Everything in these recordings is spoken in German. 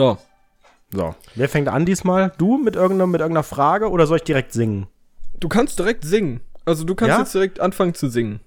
So. So. Wer fängt an diesmal? Du mit irgendeiner, mit irgendeiner Frage oder soll ich direkt singen? Du kannst direkt singen. Also du kannst Ja? jetzt direkt anfangen zu singen.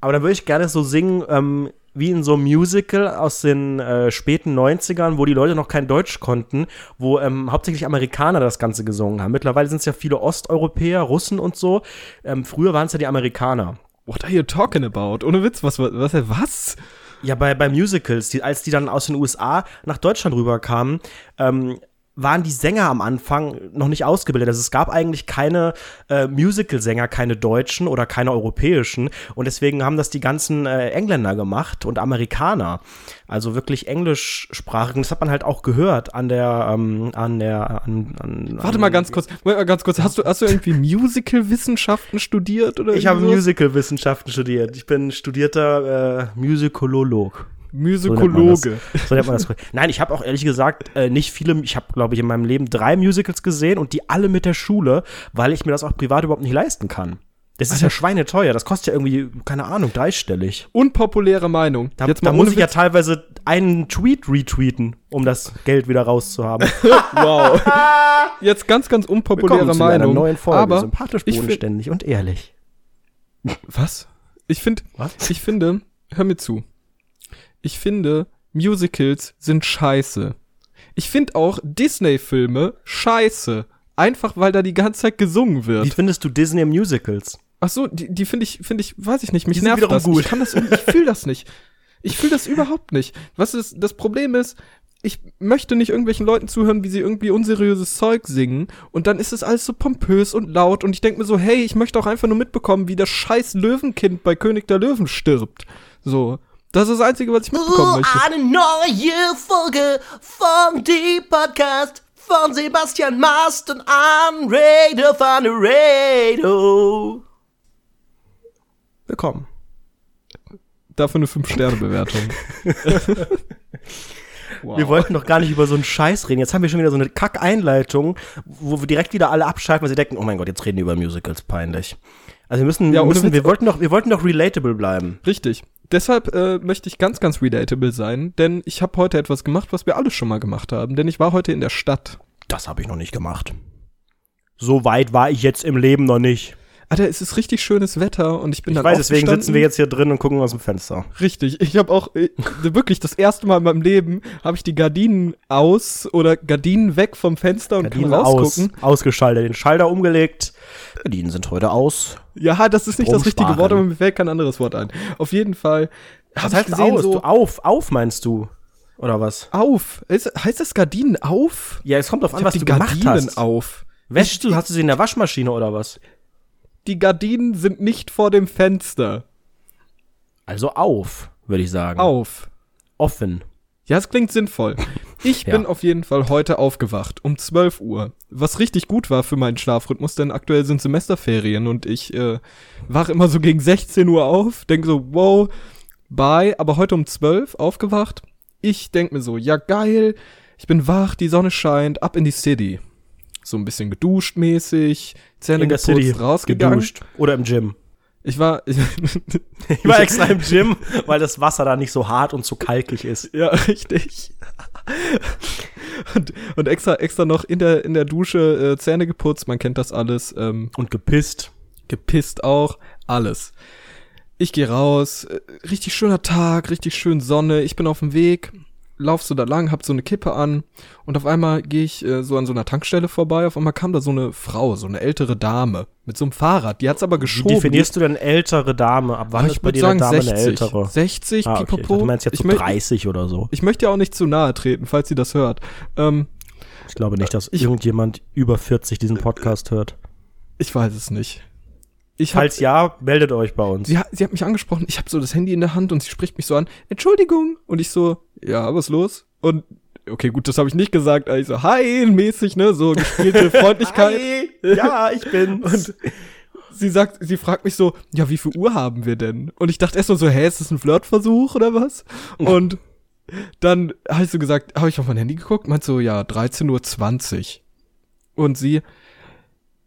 Aber dann würde ich gerne so singen, ähm, wie in so einem Musical aus den äh, späten 90ern, wo die Leute noch kein Deutsch konnten, wo ähm, hauptsächlich Amerikaner das Ganze gesungen haben. Mittlerweile sind es ja viele Osteuropäer, Russen und so. Ähm, früher waren es ja die Amerikaner. What are you talking about? Ohne Witz, was, was, was? Ja, bei, bei Musicals, die, als die dann aus den USA nach Deutschland rüberkamen, ähm, waren die Sänger am Anfang noch nicht ausgebildet. Also es gab eigentlich keine äh, Musical-Sänger, keine deutschen oder keine europäischen. Und deswegen haben das die ganzen äh, Engländer gemacht und Amerikaner. Also wirklich englischsprachig. Und das hat man halt auch gehört an der, ähm, an der, an, an, Warte mal ganz kurz, Moment mal ganz kurz. Hast du, hast du irgendwie Musical-Wissenschaften studiert oder Ich habe? Musical-Wissenschaften studiert. Ich bin studierter äh, Musikololog. Musikologe. So nennt man das. Nein, ich habe auch ehrlich gesagt äh, nicht viele, ich habe, glaube ich, in meinem Leben drei Musicals gesehen und die alle mit der Schule, weil ich mir das auch privat überhaupt nicht leisten kann. Das ist ja schweineteuer, das kostet ja irgendwie, keine Ahnung, dreistellig. Unpopuläre Meinung. Da, da muss ich ja teilweise einen Tweet retweeten, um das Geld wieder rauszuhaben. Wow. Jetzt ganz, ganz unpopuläre Willkommen zu einer Meinung. neuen Folge, aber sympathisch, bodenständig und ehrlich. Was? Ich finde, Was? ich finde, hör mir zu. Ich finde, Musicals sind scheiße. Ich finde auch Disney-Filme scheiße. Einfach weil da die ganze Zeit gesungen Wie wird. findest du Disney Musicals? Ach so, die, die finde ich, finde ich, weiß ich nicht, mich Die nervt das. gut. Ich kann das, ich fühle das nicht. Ich fühle das überhaupt nicht. Was ist, das Problem ist, ich möchte nicht irgendwelchen Leuten zuhören, wie sie irgendwie unseriöses Zeug singen und dann ist es alles so pompös und laut und ich denke mir so, hey, ich möchte auch einfach nur mitbekommen, wie das scheiß Löwenkind bei König der Löwen stirbt. So. Das ist das Einzige, was ich mitbekommen möchte. eine neue Folge vom Deep Podcast von Sebastian Mast und Unradio von Radio. Willkommen. Dafür eine 5-Sterne-Bewertung. wow. Wir wollten doch gar nicht über so einen Scheiß reden. Jetzt haben wir schon wieder so eine Kack-Einleitung, wo wir direkt wieder alle abschalten, weil sie denken, oh mein Gott, jetzt reden die über Musicals, peinlich. Also wir müssen, Ja, müssen wir wollten doch, wir wollten doch relatable bleiben. Richtig. Deshalb äh, möchte ich ganz, ganz relatable sein, denn ich habe heute etwas gemacht, was wir alle schon mal gemacht haben, denn ich war heute in der Stadt. Das habe ich noch nicht gemacht. So weit war ich jetzt im Leben noch nicht. Alter, es ist richtig schönes Wetter und ich bin Ich dann weiß, deswegen sitzen wir jetzt hier drin und gucken aus dem Fenster. Richtig. Ich habe auch äh, wirklich das erste Mal in meinem Leben habe ich die Gardinen aus oder Gardinen weg vom Fenster und Gardinen kann aus, rausgucken. ausgeschaltet, den Schalter umgelegt. Gardinen sind heute aus. Ja, das ist nicht das richtige. Wort, aber mir fällt kein anderes Wort ein. Auf jeden Fall. Was ich heißt gesehen, aus? So, auf, auf meinst du? Oder was? auf. Ist, heißt das Gardinen auf? Ja, es kommt Ich an, hab was du gemacht hast. auf. Wäschst du, hast du sie in der Waschmaschine oder was? Die Gardinen sind nicht vor dem Fenster. Also auf, würde ich sagen. Auf. Offen. Ja, es klingt sinnvoll. Ich Ja. bin auf jeden Fall heute aufgewacht um 12 Uhr, was richtig gut war für meinen Schlafrhythmus, denn aktuell sind Semesterferien und ich äh, wache immer so gegen 16 Uhr auf, denke so, wow, bye, aber heute um 12 aufgewacht. Ich denke mir so, ja geil, ich bin wach, die Sonne scheint, ab in die City. So ein bisschen geduscht mäßig, Zähne in der geputzt, City rausgegangen. geduscht oder im Gym. Ich war, ich, Ich war extra im Gym, weil das Wasser da nicht so hart und so kalkig ist. Ja, richtig. Und, und extra, extra noch in der, in der Dusche äh, Zähne geputzt, man kennt das alles. Ähm, Und gepisst. gepisst auch, alles. Ich gehe raus, äh, richtig schöner Tag, richtig schön Sonne, ich bin auf dem Weg, lauf so da lang, hab so eine Kippe an und auf einmal gehe ich äh, so an so einer Tankstelle vorbei, auf einmal kam da so eine Frau, so eine ältere Dame mit so einem Fahrrad, die hat's aber Wie geschoben. definierst du denn ältere Dame? Ab wann Aber ist ich bei würde dir sagen eine Dame 60, eine ältere? 60, Ah, okay. Ich dachte, pipapo. Du meinst jetzt ich, so mö- 30 oder so. ich möchte ja auch nicht zu nahe treten, falls sie das hört. Ähm, Ich glaube nicht, dass Ich- irgendjemand über 40 diesen Podcast hört. ich weiß es nicht. Ich hab, Falls ja, meldet euch bei uns. sie, hat, sie hat mich angesprochen, ich habe so das Handy in der Hand und sie spricht mich so an, Entschuldigung. Und ich so, ja, was los? Und okay, gut, das habe ich nicht gesagt, aber ich so, hi, mäßig, ne, so gespielte Freundlichkeit. Hi, ja, ich bin. Und sie sagt, sie fragt mich so, ja, wie viel Uhr haben wir denn? Und ich dachte erst mal so, hä, ist das ein Flirtversuch oder was? Und dann habe ich so gesagt, habe ich auf mein Handy geguckt, meint so, ja, 13.20 Uhr. Und sie,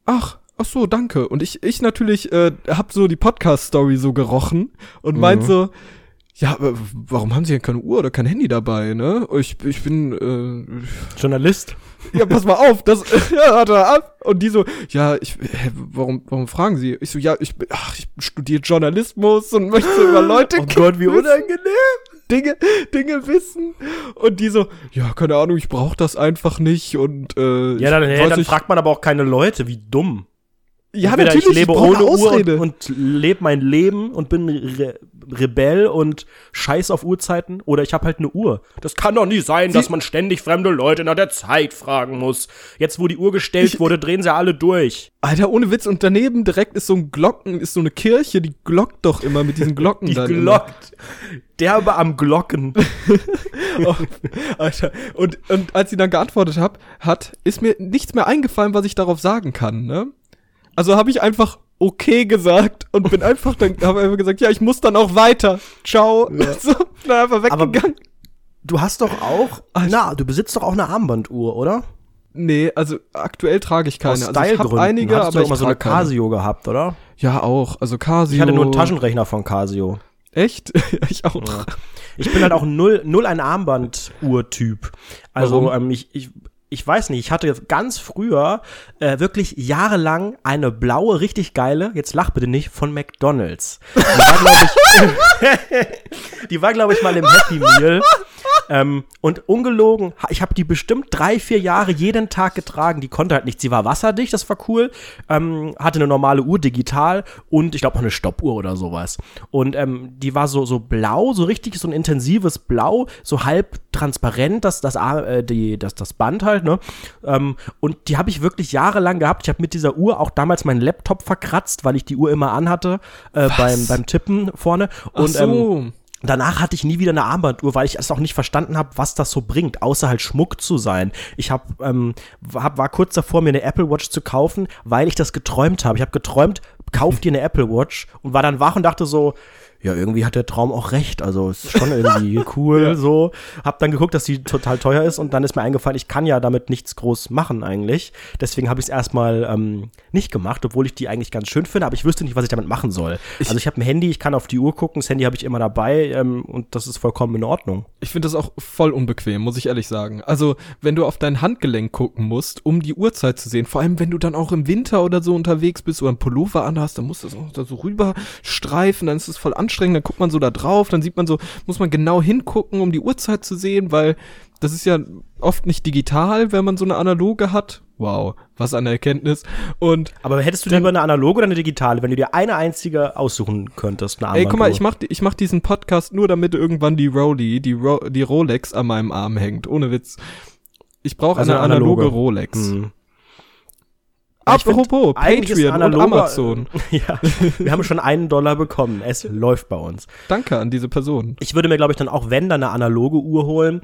ach, ach so, danke. Und ich, ich natürlich, äh, hab so die Podcast-Story so gerochen und meint Mhm. so, ja, warum haben Sie denn keine Uhr oder kein Handy dabei, ne? Ich, ich bin, äh, Journalist. ja, pass mal auf, das, ja, warte ab. Und die so, ja, ich, hä, warum, warum fragen Sie? Ich so, ja, ich, ach, ich studiere Journalismus und möchte über Leute Oh Gott, wie unangenehm. Dinge, Dinge wissen. Und die so, ja, keine Ahnung, ich brauche das einfach nicht und, äh, Ja, dann, weiß dann nicht- fragt man aber auch keine Leute, wie dumm. Ja, Entweder natürlich, ich lebe brauch ohne eine Uhr Ausrede. und, und lebe mein Leben und bin Re Rebell und scheiß auf Uhrzeiten oder ich habe halt eine Uhr. Das kann doch nicht sein, dass man ständig fremde Leute nach der Zeit fragen muss. Jetzt, wo die Uhr gestellt Ich- wurde, drehen sie alle durch. Alter, ohne Witz. Und daneben direkt ist so ein Glocken, ist so eine Kirche, die glockt doch immer mit diesen Glocken Die dann immer. glockt. Derbe am Glocken. Oh, Alter. Und, und als sie dann geantwortet hab, hat, ist mir nichts mehr eingefallen, was ich darauf sagen kann, ne? Also habe ich einfach okay gesagt und bin einfach dann, habe einfach gesagt, ja, ich muss dann auch weiter. Ciao. So, dann einfach weggegangen. Du hast doch auch, na, du besitzt doch auch eine Armbanduhr, oder? nee, also aktuell trage ich keine. Aus also ich habe einige, Hattest aber du ich immer so eine trage keine. Casio gehabt, oder? Ja, auch. Also Casio. Ich hatte nur einen Taschenrechner von Casio. Echt? ich auch. Ich bin halt auch null, null ein Armbanduhr-Typ. Also ähm, ich, ich, ich weiß nicht, ich hatte ganz früher äh, wirklich jahrelang eine blaue, richtig geile, jetzt lach bitte nicht, von McDonalds. Die war, glaube ich, die war, glaube ich, mal im Happy Meal. Ähm, und ungelogen, ich habe die bestimmt drei, vier Jahre jeden Tag getragen. Die konnte halt nicht. Sie war wasserdicht, das war cool. Ähm, hatte eine normale Uhr digital und ich glaube noch eine Stoppuhr oder sowas. Und ähm, die war so, so blau, so richtig so ein intensives Blau, so halb transparent, das, das, äh, die, das, das Band halt, ne? Ähm, und die habe ich wirklich jahrelang gehabt. Ich habe mit dieser Uhr auch damals meinen Laptop verkratzt, weil ich die Uhr immer anhatte äh, beim, beim Tippen vorne. Und Ach so. Danach hatte ich nie wieder eine Armbanduhr, weil ich es auch nicht verstanden habe, was das so bringt, außer halt Schmuck zu sein. Ich hab, ähm, hab, war kurz davor, mir eine Apple Watch zu kaufen, weil ich das geträumt habe. Ich habe geträumt, kauf dir eine Apple Watch und war dann wach und dachte so, ja, irgendwie hat der Traum auch recht. Also ist schon irgendwie cool so. Hab dann geguckt, dass die total teuer ist und dann ist mir eingefallen, ich kann ja damit nichts groß machen eigentlich. Deswegen habe ich es erstmal ähm, nicht gemacht, obwohl ich die eigentlich ganz schön finde, aber ich wüsste nicht, was ich damit machen soll. also ich habe ein Handy, ich kann auf die Uhr gucken, das Handy habe ich immer dabei ähm, und das ist vollkommen in Ordnung. Ich finde das auch voll unbequem, muss ich ehrlich sagen. Also, wenn du auf dein Handgelenk gucken musst, um die Uhrzeit zu sehen, vor allem wenn du dann auch im Winter oder so unterwegs bist oder einen Pullover anhast, dann musst du das auch da so rüber streifen, dann ist es voll anstrengend, dann guckt man so da drauf, dann sieht man so, muss man genau hingucken, um die Uhrzeit zu sehen, weil das ist ja oft nicht digital, wenn man so eine analoge hat. Wow, was eine Erkenntnis. Und Aber hättest du lieber eine analoge oder eine digitale, wenn du dir eine einzige aussuchen könntest, eine Ey, guck mal, ich mach, ich mach diesen Podcast nur, damit irgendwann die Rolli, die, Ro die Rolex an meinem Arm hängt. Ohne Witz. Ich brauche Also eine eine analoge, analoge. Rolex. Hm. Apropos, Patreon und Amazon. ja, wir haben schon einen Dollar bekommen. Es läuft bei uns. Danke an diese Person. Ich würde mir, glaube ich, dann auch, wenn, dann eine analoge Uhr holen,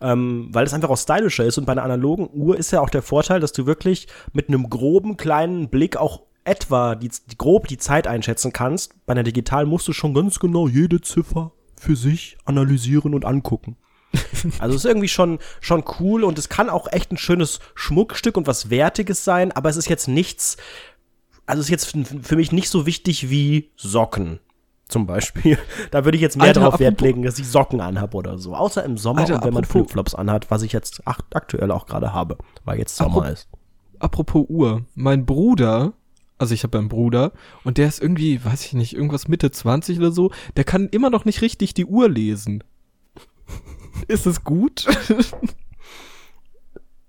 ähm, weil es einfach auch stylischer ist. Und bei einer analogen Uhr ist ja auch der Vorteil, dass du wirklich mit einem groben, kleinen Blick auch etwa die, grob die Zeit einschätzen kannst. Bei einer digitalen musst du schon ganz genau jede Ziffer für sich analysieren und angucken. Also es ist irgendwie schon, schon cool und es kann auch echt ein schönes Schmuckstück und was Wertiges sein, aber es ist jetzt nichts, also es ist jetzt für mich nicht so wichtig wie Socken. Zum Beispiel. Da würde ich jetzt mehr Alter, darauf Wert legen, dass ich Socken anhabe oder so. Außer im Sommer Alter, und wenn man Flipflops anhat, was ich jetzt aktuell auch gerade habe, weil jetzt Sommer Apro- ist. Apropos Uhr. Mein Bruder, also ich habe einen Bruder, und der ist irgendwie, weiß ich nicht, irgendwas Mitte 20 oder so, der kann immer noch nicht richtig die Uhr lesen. ist es gut?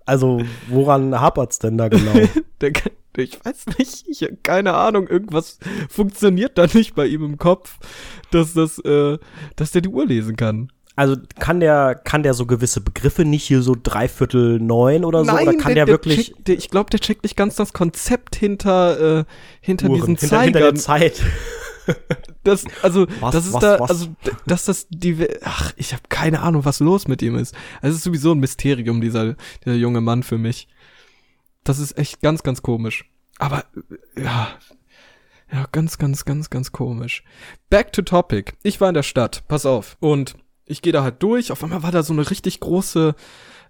Also, woran hapert's denn da genau? Der ich weiß nicht, ich hab keine Ahnung, irgendwas funktioniert da nicht bei ihm im Kopf, dass das, äh, dass der die Uhr lesen kann. Also kann der, kann der so gewisse Begriffe nicht hier so dreiviertel neun oder so? oder kann der, wirklich checkt, der, ich glaube, der checkt nicht ganz das Konzept hinter, äh, hinter Uhren, diesen hinter, hinter der Zeigern. Zeit? Das, also, Was, das ist was, da, was? also, dass das die, ach, ich habe keine Ahnung, was los mit ihm ist. Es ist sowieso ein Mysterium, dieser, dieser junge Mann für mich. Das ist echt ganz, ganz komisch. Aber, ja, ja, ganz, ganz, ganz, ganz komisch. Back to topic. Ich war in der Stadt, pass auf. Und ich gehe da halt durch. Auf einmal war da so eine richtig große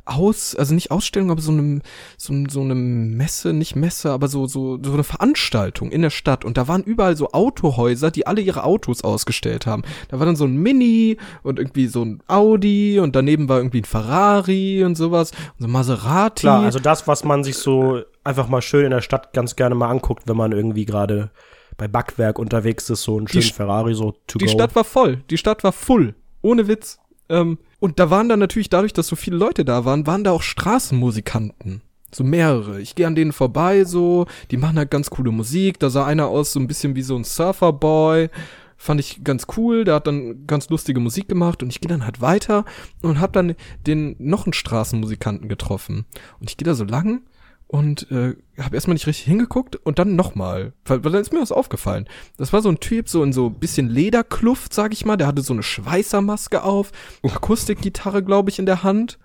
aus, also nicht Ausstellung, aber so eine, so, so eine Messe, nicht Messe, aber so, so, so eine Veranstaltung in der Stadt. Und da waren überall so Autohäuser, die alle ihre Autos ausgestellt haben. Da war dann so ein Mini und irgendwie so ein Audi und daneben war irgendwie ein Ferrari und sowas. Und so ein Maserati. Klar, also das, was man sich so einfach mal schön in der Stadt ganz gerne mal anguckt, wenn man irgendwie gerade bei Backwerk unterwegs ist, so ein schönen St- Ferrari so to die go. Stadt war voll. Die Stadt war full. Ohne Witz. Ähm, und da waren dann natürlich, dadurch, dass so viele Leute da waren, waren da auch Straßenmusikanten. So mehrere. Ich gehe an denen vorbei, so. Die machen halt ganz coole Musik. Da sah einer aus, so ein bisschen wie so ein Surferboy. Fand ich ganz cool. Der hat dann ganz lustige Musik gemacht. Und ich gehe dann halt weiter und hab dann den noch einen Straßenmusikanten getroffen. Und ich gehe da so lang und äh, habe erstmal nicht richtig hingeguckt und dann nochmal, weil, weil dann ist mir was aufgefallen. Das war so ein Typ, so in so ein bisschen Lederkluft, sag ich mal, der hatte so eine Schweißermaske auf, Akustikgitarre, glaube ich, in der Hand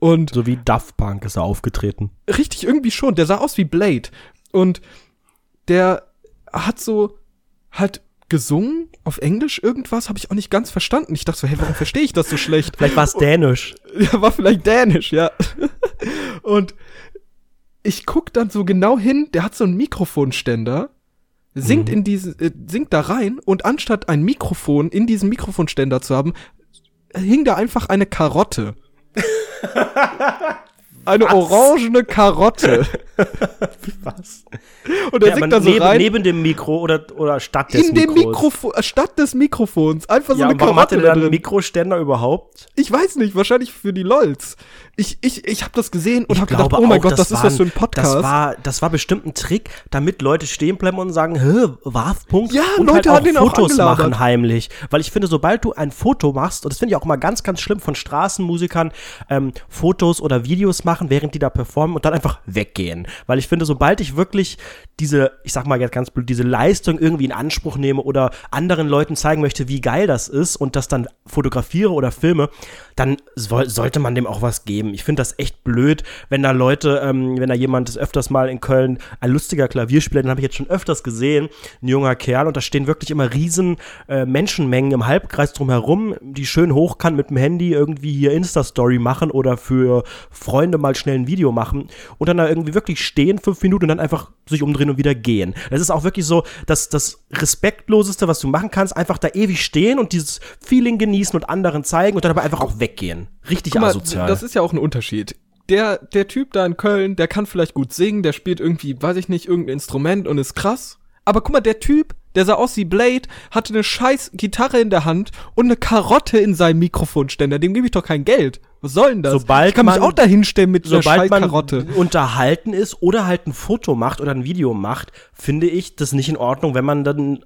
und so wie Daft Punk ist er aufgetreten. richtig irgendwie schon, der sah aus wie Blade und der hat so halt gesungen auf Englisch irgendwas, habe ich auch nicht ganz verstanden. Ich dachte so, hey, warum verstehe ich das so schlecht? Vielleicht war es dänisch. Ja, war vielleicht dänisch, ja. Und ich guck dann so genau hin, der hat so einen Mikrofonständer, singt in diesen, äh, singt da rein und anstatt ein Mikrofon in diesem Mikrofonständer zu haben, hing da einfach eine Karotte. eine orangene Karotte. Was? Und er Ja, singt da so neben, rein. neben dem Mikro oder, oder statt des in dem Mikros. Mikrofon, äh, statt des Mikrofons, einfach so ja, eine warum Karotte hatte da der drin. einen Mikroständer überhaupt? Ich weiß nicht, wahrscheinlich für die LOLs. Ich, ich, ich habe das gesehen und habe gedacht, oh mein auch, Gott, das, ist war was für ein Podcast. Das war, das war bestimmt ein Trick, damit Leute stehen bleiben und sagen, hä, was, Punkt? Ja, und Leute halt haben auch Fotos angelabert. machen heimlich. Weil ich finde, sobald du ein Foto machst, und das finde ich auch immer ganz, ganz schlimm von Straßenmusikern, ähm, Fotos oder Videos machen, während die da performen und dann einfach weggehen. Weil ich finde, sobald ich wirklich diese, ich sag mal jetzt ganz blöd, diese Leistung irgendwie in Anspruch nehme oder anderen Leuten zeigen möchte, wie geil das ist und das dann fotografiere oder filme, dann soll, sollte man dem auch was geben. Ich finde das echt blöd, wenn da Leute, ähm, wenn da jemand ist öfters mal in Köln, ein lustiger Klavierspieler, den habe ich jetzt schon öfters gesehen, ein junger Kerl, und da stehen wirklich immer riesen äh, Menschenmengen im Halbkreis drumherum, die schön hochkant mit dem Handy irgendwie hier Insta-Story machen oder für Freunde mal schnell ein Video machen und dann da irgendwie wirklich stehen, fünf Minuten und dann einfach sich umdrehen und wieder gehen. Das ist auch wirklich so das, das Respektloseste, was du machen kannst, einfach da ewig stehen und dieses Feeling genießen und anderen zeigen und dann aber einfach auch weggehen. Richtig mal, asozial. das ist ja auch ein Unterschied. Der, der Typ da in Köln, der kann vielleicht gut singen, der spielt irgendwie, weiß ich nicht, irgendein Instrument und ist krass. Aber guck mal, der Typ, der sah aus wie Blade, hatte eine scheiß Gitarre in der Hand und eine Karotte in seinem Mikrofonständer. Dem gebe ich doch kein Geld. Was soll denn das? Sobald ich kann mich man- auch da hinstellen mit einer scheiß Sobald man Karotte. unterhalten ist oder halt ein Foto macht oder ein Video macht, finde ich das nicht in Ordnung, wenn man dann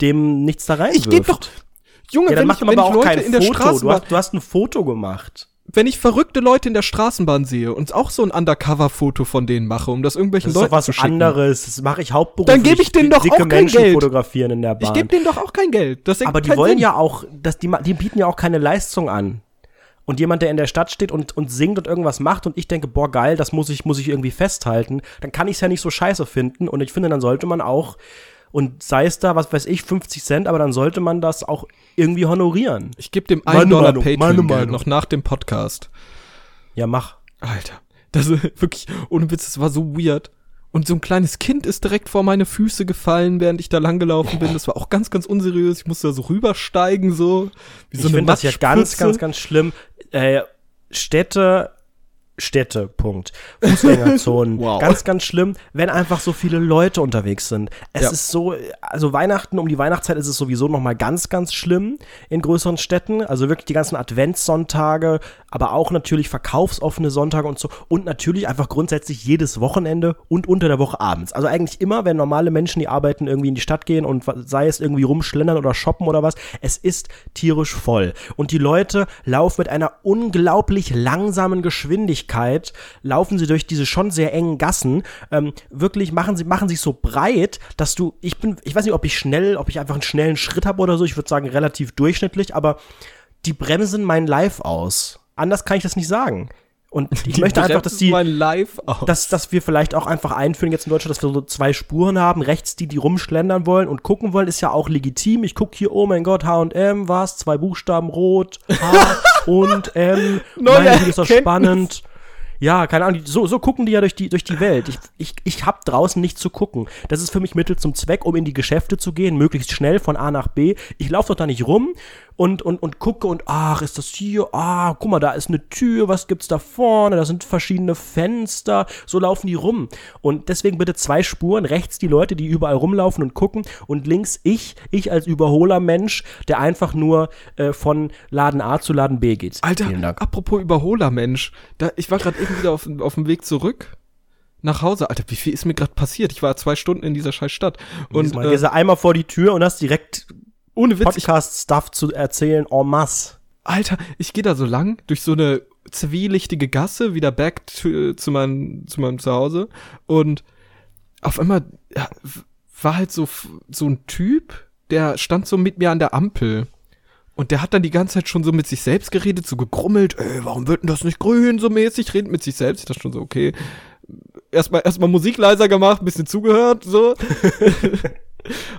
dem nichts da reinwirft. Ich gebe doch, Junge, Ja, dann wenn mach ich, wenn aber auch Leute kein in der Foto. Du hast, du hast ein Foto gemacht. Wenn ich verrückte Leute in der Straßenbahn sehe und auch so ein Undercover-Foto von denen mache, um das irgendwelchen Das ist Leuten doch was zu schicken. anderes. Das mache ich hauptberuflich. Dann gebe ich denen doch auch kein Menschen Geld. fotografieren in der Bahn. Ich gebe denen doch auch kein Geld. Das aber die wollen Sinn. ja auch, dass die, die bieten ja auch keine Leistung an. Und jemand, der in der Stadt steht und, und singt und irgendwas macht und ich denke, boah, geil, das muss ich, muss ich irgendwie festhalten, dann kann ich es ja nicht so scheiße finden. Und ich finde, dann sollte man auch, und sei es da, was weiß ich, 50 Cent, aber dann sollte man das auch irgendwie honorieren. Ich gebe dem Meine 1 Dollar Patreon noch nach dem Podcast. Ja, mach. Alter, das ist wirklich, ohne Witz, das war so weird. Und so ein kleines Kind ist direkt vor meine Füße gefallen, während ich da langgelaufen bin. Das war auch ganz, ganz unseriös. Ich musste da so rübersteigen, so. Wie so ich finde das ja ganz, ganz, ganz schlimm. Äh, Städte, Städte, Punkt. Fußgängerzonen. Wow. Ganz, ganz schlimm, wenn einfach so viele Leute unterwegs sind. Es Ja. ist so, also Weihnachten, um die Weihnachtszeit ist es sowieso noch mal ganz, ganz schlimm in größeren Städten. Also wirklich die ganzen Adventssonntage, aber auch natürlich verkaufsoffene Sonntage und so. Und natürlich einfach grundsätzlich jedes Wochenende und unter der Woche abends. Also eigentlich immer, wenn normale Menschen, die arbeiten, irgendwie in die Stadt gehen und sei es irgendwie rumschlendern oder shoppen oder was, es ist tierisch voll. Und die Leute laufen mit einer unglaublich langsamen Geschwindigkeit, laufen sie durch diese schon sehr engen Gassen, ähm, wirklich machen sie, machen sich so breit, dass du, ich bin, ich weiß nicht, ob ich schnell, ob ich einfach einen schnellen Schritt habe oder so, ich würde sagen relativ durchschnittlich, aber die bremsen mein Live aus. Anders kann ich das nicht sagen. Und ich möchte einfach, dass die, dass, dass wir vielleicht auch einfach einführen jetzt in Deutschland, dass wir so zwei Spuren haben, rechts die, die rumschlendern wollen und gucken wollen, ist ja auch legitim. Ich gucke hier, oh mein Gott, H&M, was? Zwei Buchstaben, rot, H und M. Neue Meine Güte, ist das Erkenntnis. spannend. Ja, keine Ahnung, so, so gucken die ja durch die, durch die Welt. Ich, ich, ich hab draußen nichts zu gucken. Das ist für mich Mittel zum Zweck, um in die Geschäfte zu gehen, möglichst schnell von A nach B. Ich laufe doch da nicht rum und, und, und gucke und, ach, ist das hier? Ah, guck mal, da ist eine Tür, was gibt's da vorne? Da sind verschiedene Fenster. So laufen die rum. Und deswegen bitte zwei Spuren. Rechts die Leute, die überall rumlaufen und gucken. Und links ich, ich als Überholer-Mensch, der einfach nur äh, von Laden A zu Laden B geht. Alter, apropos Überholer, Mensch. Da, ich war gerade eben wieder auf, auf dem Weg zurück nach Hause. Alter, wie viel ist mir gerade passiert? Ich war zwei Stunden in dieser scheiß Stadt. Und Diesmal äh, gehst du einmal vor die Tür und hast direkt ohne Witz, Podcast-Stuff zu erzählen en masse. Alter, ich gehe da so lang durch so eine zwielichtige Gasse wieder back to, zu, meinem, zu meinem Zuhause und auf einmal ja, war halt so so ein Typ, der stand so mit mir an der Ampel. Und der hat dann die ganze Zeit schon so mit sich selbst geredet, so gegrummelt, ey, warum wird denn das nicht grün, so mäßig, redet mit sich selbst. Ich dachte schon so, okay. Erstmal, erstmal Musik leiser gemacht, ein bisschen zugehört, so.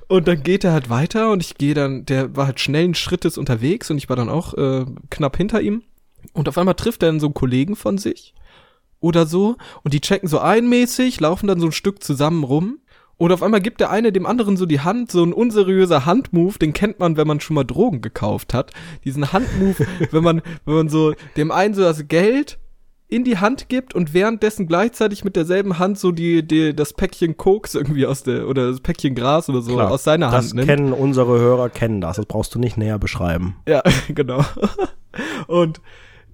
und dann geht er halt weiter und ich gehe dann, der war halt schnellen Schrittes unterwegs und ich war dann auch äh, knapp hinter ihm. Und auf einmal trifft er dann so einen Kollegen von sich oder so und die checken so einmäßig, laufen dann so ein Stück zusammen rum. Und auf einmal gibt der eine dem anderen so die Hand, so ein unseriöser Handmove, den kennt man, wenn man schon mal Drogen gekauft hat. Diesen Handmove, wenn man, wenn man so dem einen so das Geld in die Hand gibt und währenddessen gleichzeitig mit derselben Hand so die, die das Päckchen Koks irgendwie aus der oder das Päckchen Gras oder so Klar, aus seiner das Hand nimmt. kennen unsere Hörer, kennen das. Das brauchst du nicht näher beschreiben. Ja, genau. Und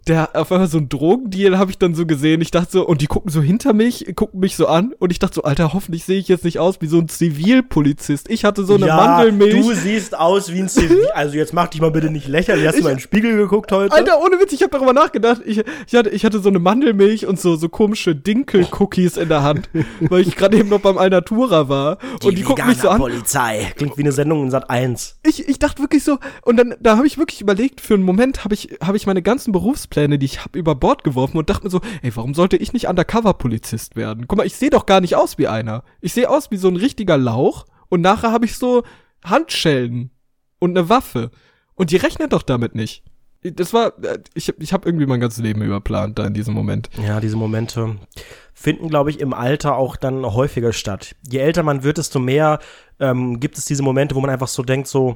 der auf einmal so ein Drogendeal habe ich dann so gesehen. Ich dachte so, und die gucken so hinter mich, gucken mich so an und ich dachte so, Alter, hoffentlich sehe ich jetzt nicht aus wie so ein Zivilpolizist. Ich hatte so eine Mandelmilch. du siehst aus wie ein Zivil. Also jetzt mach dich mal bitte nicht lächerlich. Hast du mal in den Spiegel geguckt heute? Alter, ohne Witz, ich habe darüber nachgedacht. Ich, ich, hatte, ich hatte so eine Mandelmilch und so, so komische Dinkel-Cookies in der Hand, weil ich gerade eben noch beim Alnatura war. und die gucken mich so an. Polizei. Klingt wie eine Sendung in Sat 1. ich, ich dachte wirklich so, und dann, da habe ich wirklich überlegt, für einen Moment habe ich, habe ich meine ganzen Berufspläne, die ich habe, über Bord geworfen und dachte mir so, ey, warum sollte ich nicht Undercover-Polizist werden? Guck mal, ich sehe doch gar nicht aus wie einer. Ich sehe aus wie so ein richtiger Lauch und nachher habe ich so Handschellen und eine Waffe. Und die rechnen doch damit nicht. Das war, äh, ich, hab- ich habe irgendwie mein ganzes Leben überplant da in diesem Moment. Ja, diese Momente finden, glaube ich, im Alter auch dann häufiger statt. Je älter man wird, desto mehr ähm, gibt es diese Momente, wo man einfach so denkt, so,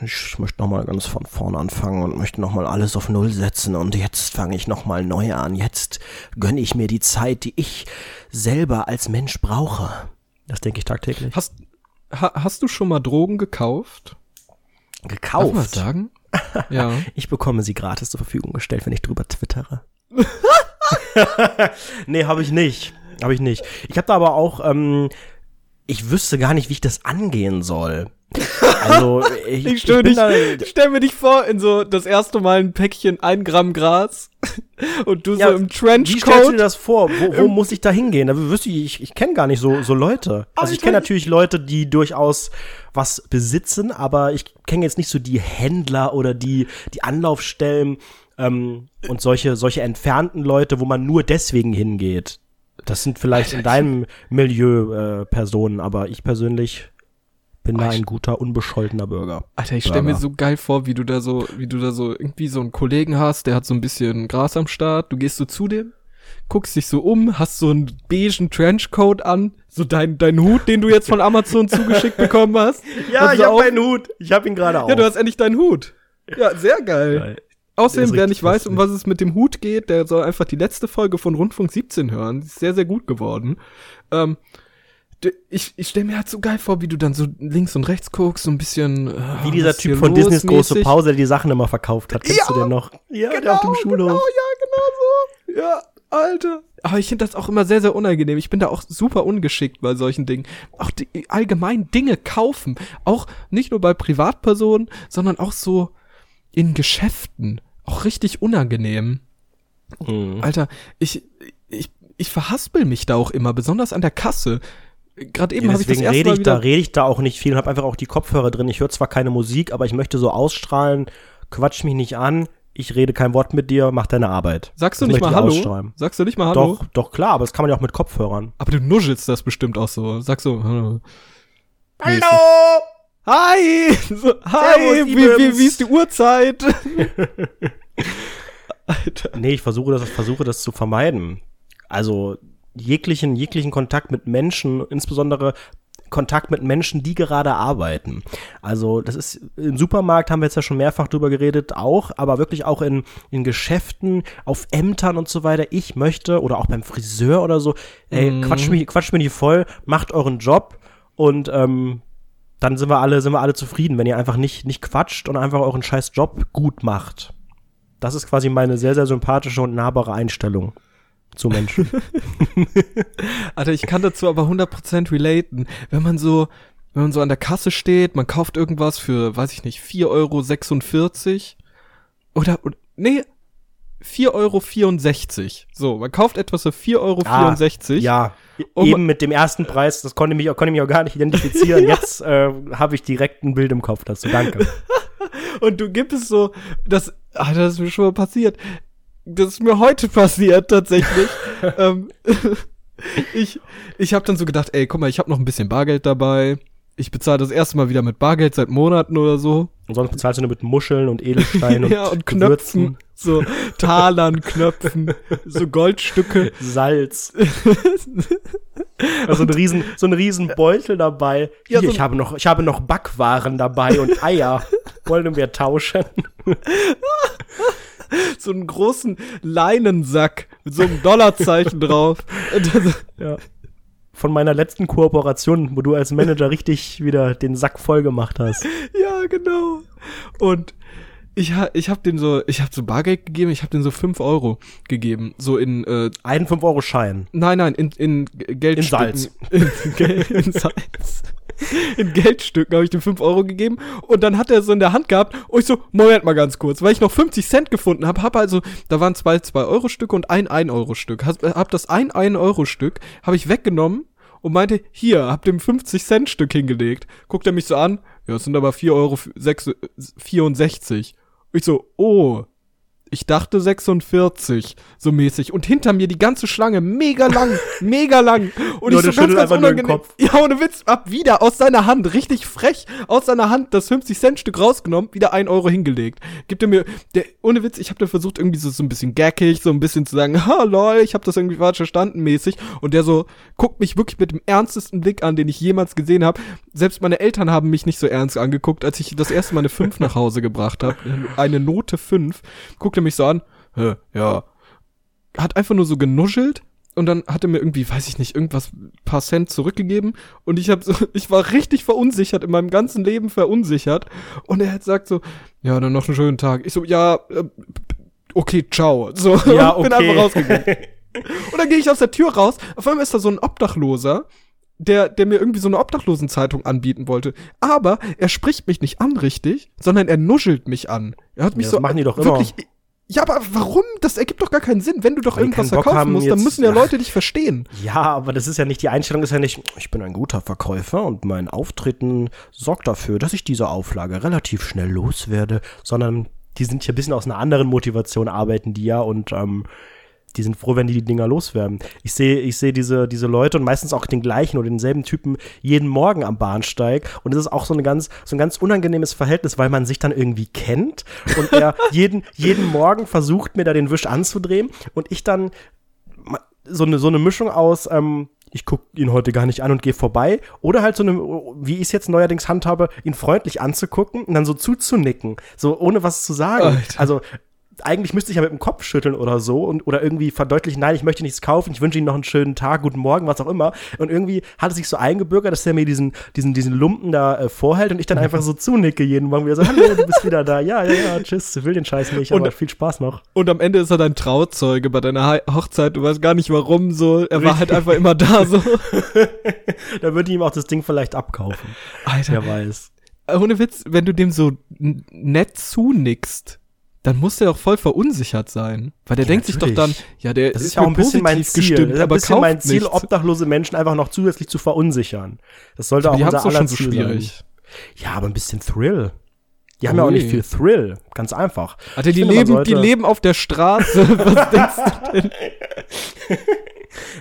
ich möchte nochmal ganz von vorne anfangen und möchte nochmal alles auf Null setzen und jetzt fange ich nochmal neu an. Jetzt gönne ich mir die Zeit, die ich selber als Mensch brauche. Das denke ich tagtäglich. Hast, ha, hast du schon mal Drogen gekauft? Darf man Gekauft. sagen? Ja. Ich bekomme sie gratis zur Verfügung gestellt, wenn ich drüber twittere. nee, habe ich nicht. Habe ich nicht. Ich habe da aber auch, ähm, ich wüsste gar nicht, wie ich das angehen soll. Also, ich, Ich stell, bin dich, da, stell mir dich vor, in so das erste Mal ein Päckchen ein Gramm Gras und du Ja, so im wie stellst du dir Trenchcoat. das vor? Wo, wo muss ich da hingehen? Da wüsste ich, ich, ich kenne gar nicht so, so Leute. Also ich kenne natürlich Leute, die durchaus was besitzen, aber ich kenne jetzt nicht so die Händler oder die, die Anlaufstellen ähm, und solche, solche entfernten Leute, wo man nur deswegen hingeht. Das sind vielleicht in deinem Milieu äh, Personen, aber ich persönlich bin da ein guter, unbescholtener Bürger. Alter, ich stell mir so geil vor, wie du da so, wie du da so irgendwie so einen Kollegen hast, der hat so ein bisschen Gras am Start. Du gehst so zu dem, guckst dich so um, hast so einen beigen Trenchcoat an, so dein, dein Hut, den du jetzt von Amazon zugeschickt bekommen hast. Hast du auch- Hut. Ich hab ihn gerade auf. Ja, du hast endlich deinen Hut. Ja, sehr geil. Geil. Außerdem, Der wer nicht weiß, um lustig. was es mit dem Hut geht, der soll einfach die letzte Folge von Rundfunk 17 hören. Die ist sehr, sehr gut geworden. Ähm, ich ich stelle mir halt so geil vor, wie du dann so links und rechts guckst, so ein bisschen. Äh, Wie dieser Typ von Disneys große. Pause, der die Sachen immer verkauft hat. Kennst Ja, du den noch? Ja, der Genau, auf dem Schulhof. Genau, ja, genau so. Ja, Alter. Aber ich finde das auch immer sehr, sehr unangenehm. Ich bin da auch super ungeschickt bei solchen Dingen. Auch die, allgemein Dinge kaufen. Auch nicht nur bei Privatpersonen, sondern auch so in Geschäften. Auch richtig unangenehm. Mhm. Alter, ich, ich, ich verhaspel mich da auch immer, besonders an der Kasse. Gerade eben Ja, habe ich das deswegen erste rede ich, da, rede ich da auch nicht viel und habe einfach auch die Kopfhörer drin. Ich höre zwar keine Musik, aber ich möchte so ausstrahlen, quatsch mich nicht an. Ich rede kein Wort mit dir, mach deine Arbeit. Sagst du Das nicht mal Hallo? Sagst du nicht mal Hallo? Doch, doch klar, aber das kann man ja auch mit Kopfhörern. Aber du nuschelst das bestimmt auch so. Sagst so, Hallo. Hallo! Hi! So, hi! Servus, Wie, wie, wie ist die Uhrzeit? Alter. Nee, ich versuche das, versuche das zu vermeiden. Also jeglichen, jeglichen Kontakt mit Menschen, insbesondere Kontakt mit Menschen, die gerade arbeiten. Also das ist im Supermarkt haben wir jetzt ja schon mehrfach drüber geredet, auch, aber wirklich auch in, in Geschäften, auf Ämtern und so weiter. Ich möchte oder auch beim Friseur oder so, ey, Mhm. quatscht mich, quatscht mich nicht voll, macht euren Job und ähm, dann sind wir alle, sind wir alle zufrieden, wenn ihr einfach nicht, nicht quatscht und einfach euren scheiß Job gut macht. Das ist quasi meine sehr, sehr sympathische und nahbare Einstellung zu Menschen. Alter, ich kann dazu aber 100% relaten. Wenn man so, wenn man so an der Kasse steht, man kauft irgendwas für, weiß ich nicht, 4,46 Euro oder, oder nee, 4,64 Euro. So, man kauft etwas für 4,64 Euro. ja, Oh, eben mit dem ersten Preis, das konnte mich, konnte mich auch gar nicht identifizieren. Jetzt äh, habe ich direkt ein Bild im Kopf dazu. Danke. Und du gibst es so, das, ah, das ist mir schon mal passiert. Das ist mir heute passiert, tatsächlich. ähm, ich ich habe dann so gedacht, ey, guck mal, ich habe noch ein bisschen Bargeld dabei. Ich bezahle das erste Mal wieder mit Bargeld seit Monaten oder so. Und sonst bezahlst du nur mit Muscheln und Edelsteinen und, ja, und Gewürzen, Knöpfen. So Talern, Knöpfen, so Goldstücke. Salz. also ein riesen, so ein riesen Beutel dabei. Ja, Hier, so- ich habe noch, ich habe noch Backwaren dabei und Eier. Wollen wir tauschen? so einen großen Leinensack mit so einem Dollarzeichen drauf. So, Ja. Von meiner letzten Kooperation, wo du als Manager richtig wieder den Sack voll gemacht hast. Ja, genau. Und ich, ha, ich habe den so, ich habe so Bargeld gegeben, ich habe den so 5 Euro gegeben. So in, äh, Einen 5-Euro-Schein. nein, nein, in, in G- Geldstücken. Salz. In, in Salz. In Geldstücken habe ich den 5 Euro gegeben und dann hat er so in der Hand gehabt und ich so, Moment mal ganz kurz, weil ich noch 50 Cent gefunden habe, hab also, da waren zwei 2-Euro-Stücke und ein 1-Euro-Stück. Hab, hab das ein 1-Euro-Stück, habe ich weggenommen und meinte, hier, hab dem 50-Cent-Stück hingelegt. Guckt er mich so an, ja, es sind aber 4 Euro 6, 64. Ich so, oh, ich dachte 46, so mäßig. Und hinter mir die ganze Schlange, mega lang, mega lang. Und Leute ich so ganz, ganz nur unangenehm. Kopf. Ja, ohne Witz, ab wieder aus seiner Hand, richtig frech, aus seiner Hand das 50-Cent-Stück rausgenommen, wieder ein Euro hingelegt. Gibt er mir, der, ohne Witz, ich habe da versucht, irgendwie so, so ein bisschen gackig, so ein bisschen zu sagen, ha, lol, ich habe das irgendwie falsch verstanden, mäßig. Und der so, guckt mich wirklich mit dem ernstesten Blick an, den ich jemals gesehen habe. Selbst meine Eltern haben mich nicht so ernst angeguckt, als ich das erste Mal eine 5 nach Hause gebracht habe. Eine Note 5. Guckt er mich so an, Hä, ja. Hat einfach nur so genuschelt und dann hat er mir irgendwie, weiß ich nicht, irgendwas paar Cent zurückgegeben und ich habe so, ich war richtig verunsichert, in meinem ganzen Leben verunsichert und er hat sagt so, ja, dann noch einen schönen Tag. Ich so, ja, äh, okay, ciao. So, Ja, und bin okay. einfach rausgegangen. Und dann gehe ich aus der Tür raus, auf einmal ist da so ein Obdachloser, der, der mir irgendwie so eine Obdachlosenzeitung anbieten wollte. Aber er spricht mich nicht an richtig, sondern er nuschelt mich an. Er hat mich das so machen die doch immer. Ja, aber warum? Das ergibt doch gar keinen Sinn. Wenn du doch Weil irgendwas verkaufen haben, musst, dann müssen ja. Leute dich verstehen. Ja, aber das ist ja nicht, die Einstellung ist ja nicht, ich bin ein guter Verkäufer und mein Auftreten sorgt dafür, dass ich diese Auflage relativ schnell loswerde, sondern die sind hier ein bisschen aus einer anderen Motivation, arbeiten die ja und ähm, die sind froh, wenn die die Dinger loswerden. Ich sehe ich sehe diese, diese Leute und meistens auch den gleichen oder denselben Typen jeden Morgen am Bahnsteig und es ist auch so, eine ganz, so ein ganz unangenehmes Verhältnis, weil man sich dann irgendwie kennt und er jeden, jeden Morgen versucht, mir da den Wisch anzudrehen und ich dann so eine, so eine Mischung aus, ähm, ich gucke ihn heute gar nicht an und gehe vorbei. Oder halt so eine, wie ich es jetzt neuerdings handhabe, ihn freundlich anzugucken und dann so zuzunicken. So ohne was zu sagen. Alter. Also eigentlich müsste ich ja mit dem Kopf schütteln oder so und oder irgendwie verdeutlichen, nein, ich möchte nichts kaufen, ich wünsche Ihnen noch einen schönen Tag, guten Morgen, was auch immer. Und irgendwie hat es sich so eingebürgert, dass er mir diesen, diesen, diesen Lumpen da äh, vorhält und ich dann einfach so zunicke jeden Morgen wieder so, hallo, du bist wieder da. Ja, ja, ja, tschüss, will den Scheiß nicht, Und- aber viel Spaß noch. Und am Ende ist er dein Trauzeuge bei deiner Hochzeit. Du weißt gar nicht warum so. Er war halt einfach immer da so. Da würde ich ihm auch das Ding vielleicht abkaufen. Alter, Wer weiß. ohne Witz, wenn du dem so nett zunickst, dann muss der doch voll verunsichert sein. Weil der Ja, denkt sich doch dann, natürlich. ja, der Das ist, ist ja auch ein bisschen mein Ziel. gestimmt, das ist ein aber bisschen mein Ziel, nichts. obdachlose Menschen einfach noch zusätzlich zu verunsichern. Das sollte auch die unser aller so Ziel schwierig. sein. Ja, aber ein bisschen Thrill. Die haben ja auch Ui. nicht viel Thrill, ganz einfach. Alter, die finde, leben, die leben auf der Straße. Was denkst du denn?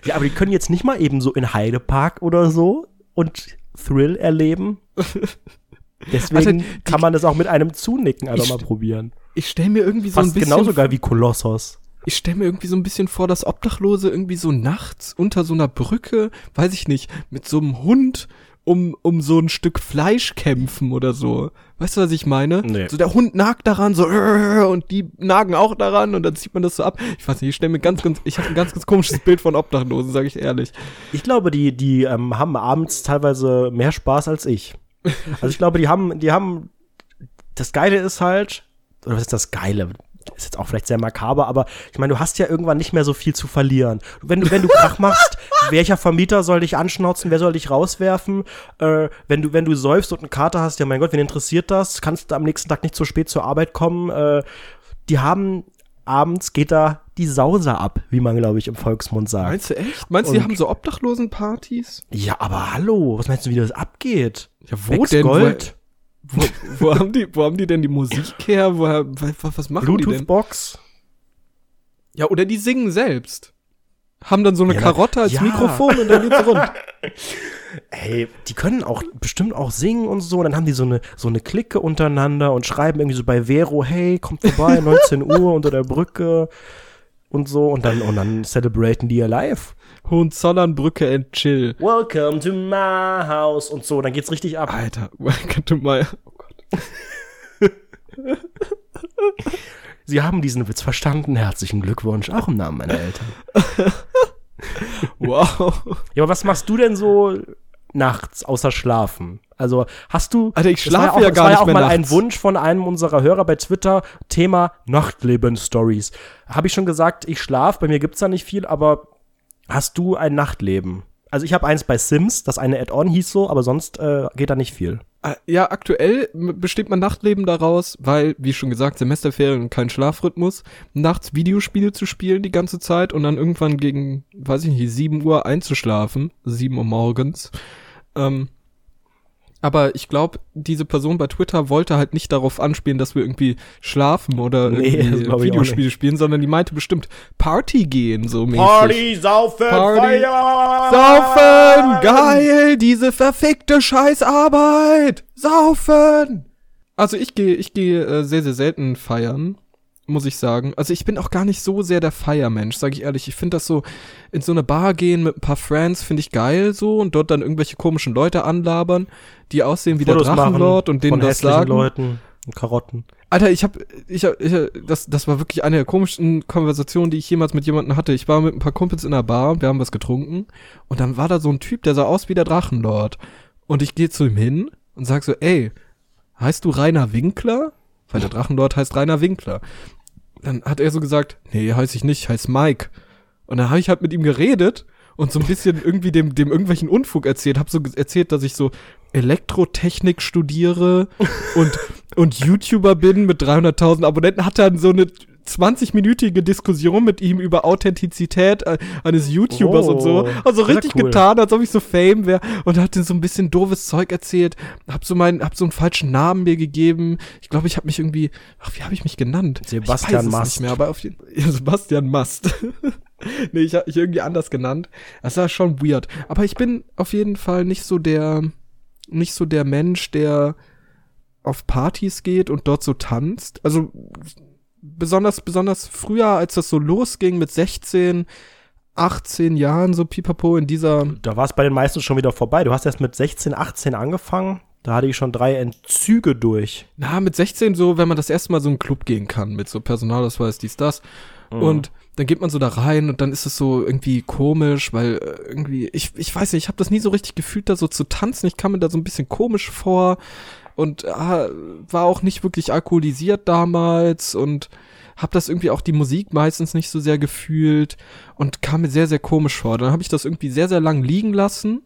Ja, aber die können jetzt nicht mal eben so in Heidepark oder so und Thrill erleben. Deswegen Alter, kann man das auch mit einem Zunicken einfach mal probieren. Ich stelle mir irgendwie so Fast ein bisschen genauso geil wie Kolossos. Ich stelle mir irgendwie so ein bisschen vor, dass Obdachlose irgendwie so nachts unter so einer Brücke, weiß ich nicht, mit so einem Hund um, um so ein Stück Fleisch kämpfen oder so. Weißt du, was ich meine? Nee. So der Hund nagt daran, so und die nagen auch daran und dann zieht man das so ab. Ich weiß nicht, ich stelle mir ganz, ganz, ich habe ein ganz, ganz komisches Bild von Obdachlosen, sage ich ehrlich. Ich glaube, die, die ähm, haben abends teilweise mehr Spaß als ich. Also ich glaube, die haben, die haben, das Geile ist halt, oder was ist das Geile? Ist jetzt auch vielleicht sehr makaber, aber ich meine, du hast ja irgendwann nicht mehr so viel zu verlieren. Wenn du, wenn du Krach machst, welcher Vermieter soll dich anschnauzen, wer soll dich rauswerfen? Äh, wenn du, wenn du säufst und einen Kater hast, ja mein Gott, wen interessiert das? Kannst du am nächsten Tag nicht so spät zur Arbeit kommen? Äh, die haben, abends geht da die Sause ab, wie man, glaube ich, im Volksmund sagt. Meinst du echt? Meinst du, die haben so Obdachlosenpartys? Ja, aber hallo, was meinst du, wie das abgeht? Ja, Wächst denn? Gold, Wo, wo, haben die, wo haben die denn die Musik her? Woher, was, machen die denn? Bluetooth-Box. Ja, oder die singen selbst. Haben dann so eine Ja, Karotte als ja. Mikrofon und dann geht's rund. Ey, die können auch bestimmt auch singen und so. Dann haben die so eine, so eine Clique untereinander und schreiben irgendwie so bei Vero, hey, kommt vorbei, 19 Uhr unter der Brücke und so. Und dann, und dann celebraten die ihr live. Hohenzollernbrücke and chill. Welcome to my house und so. Dann geht's richtig ab. Alter, welcome to my... Oh Gott. Sie haben diesen Witz verstanden. Herzlichen Glückwunsch. Auch im Namen meiner Eltern. Wow. Ja, aber was machst du denn so nachts außer schlafen? Also hast du Alter, ich Das war schlafe auch, ja das gar war nicht ja auch mal nachts. ein Wunsch von einem unserer Hörer bei Twitter, Thema Nachtleben-Stories. Habe ich schon gesagt, ich schlafe, bei mir gibt's da nicht viel, aber hast du ein Nachtleben? Also ich habe eins bei Sims, das eine Add-on hieß so, aber sonst äh, geht da nicht viel. Äh, Ja, aktuell besteht mein Nachtleben daraus, weil, wie schon gesagt, Semesterferien und kein Schlafrhythmus, nachts Videospiele zu spielen die ganze Zeit und dann irgendwann gegen, weiß ich nicht, 7 Uhr einzuschlafen, 7 Uhr morgens. Ähm, aber ich glaube, diese Person bei Twitter wollte halt nicht darauf anspielen, dass wir irgendwie schlafen oder Nee, irgendwie Videospiele spielen, sondern die meinte bestimmt Party gehen, so mäßig. saufen, Party, Saufen! Geil! Diese verfickte Scheißarbeit! Saufen! Also ich gehe ich gehe äh, sehr, sehr selten feiern, muss ich sagen. Also ich bin auch gar nicht so sehr der Feiermensch, sage ich ehrlich. Ich finde das so, in so eine Bar gehen mit ein paar Friends finde ich geil so und dort dann irgendwelche komischen Leute anlabern, die aussehen wie der Fotos Drachenlord und denen das sagen. Leuten und Karotten. Alter, ich hab, ich hab, ich hab, das, das war wirklich eine der komischsten Konversationen, die ich jemals mit jemandem hatte. Ich war mit ein paar Kumpels in der Bar, wir haben was getrunken und dann war da so ein Typ, der sah aus wie der Drachenlord. Und ich gehe zu ihm hin und sag so, ey, heißt du Rainer Winkler? Weil der Drachenlord heißt Rainer Winkler. Dann hat er so gesagt, nee, heiß ich nicht, heißt Mike. Und dann habe ich halt mit ihm geredet und so ein bisschen irgendwie dem, dem irgendwelchen Unfug erzählt. Hab so erzählt, dass ich so Elektrotechnik studiere und, und YouTuber bin mit 300.000 Abonnenten. Hat dann so eine 20-minütige Diskussion mit ihm über Authentizität äh, eines YouTubers Oh, und so. Also sehr richtig cool. getan, als ob ich so Fame wäre und hat dann so ein bisschen doofes Zeug erzählt. Hab so meinen, hab so einen falschen Namen mir gegeben. Ich glaube, ich habe mich irgendwie, ach, wie habe ich mich genannt? Sebastian ich weiß es Mast. nicht mehr, aber auf jeden ja, Sebastian Mast. nee, ich habe mich irgendwie anders genannt. Das war schon weird. Aber ich bin auf jeden Fall nicht so der, nicht so der Mensch, der auf Partys geht und dort so tanzt. Also besonders, besonders früher, als das so losging mit 16, 18 Jahren, so pipapo in dieser, Da war es bei den meisten schon wieder vorbei. Du hast erst mit 16, 18 angefangen. Da hatte ich schon drei Entzüge durch. na, mit 16 so, wenn man das erste Mal so in einen Club gehen kann, mit so Personalausweis, dies, das. Und dann geht man so da rein und dann ist es so irgendwie komisch, weil äh, irgendwie, ich, ich weiß nicht, ich habe das nie so richtig gefühlt, da so zu tanzen. Ich kam mir da so ein bisschen komisch vor und ah, war auch nicht wirklich alkoholisiert damals und habe das irgendwie auch die Musik meistens nicht so sehr gefühlt und kam mir sehr, sehr komisch vor. Dann habe ich das irgendwie sehr, sehr lang liegen lassen,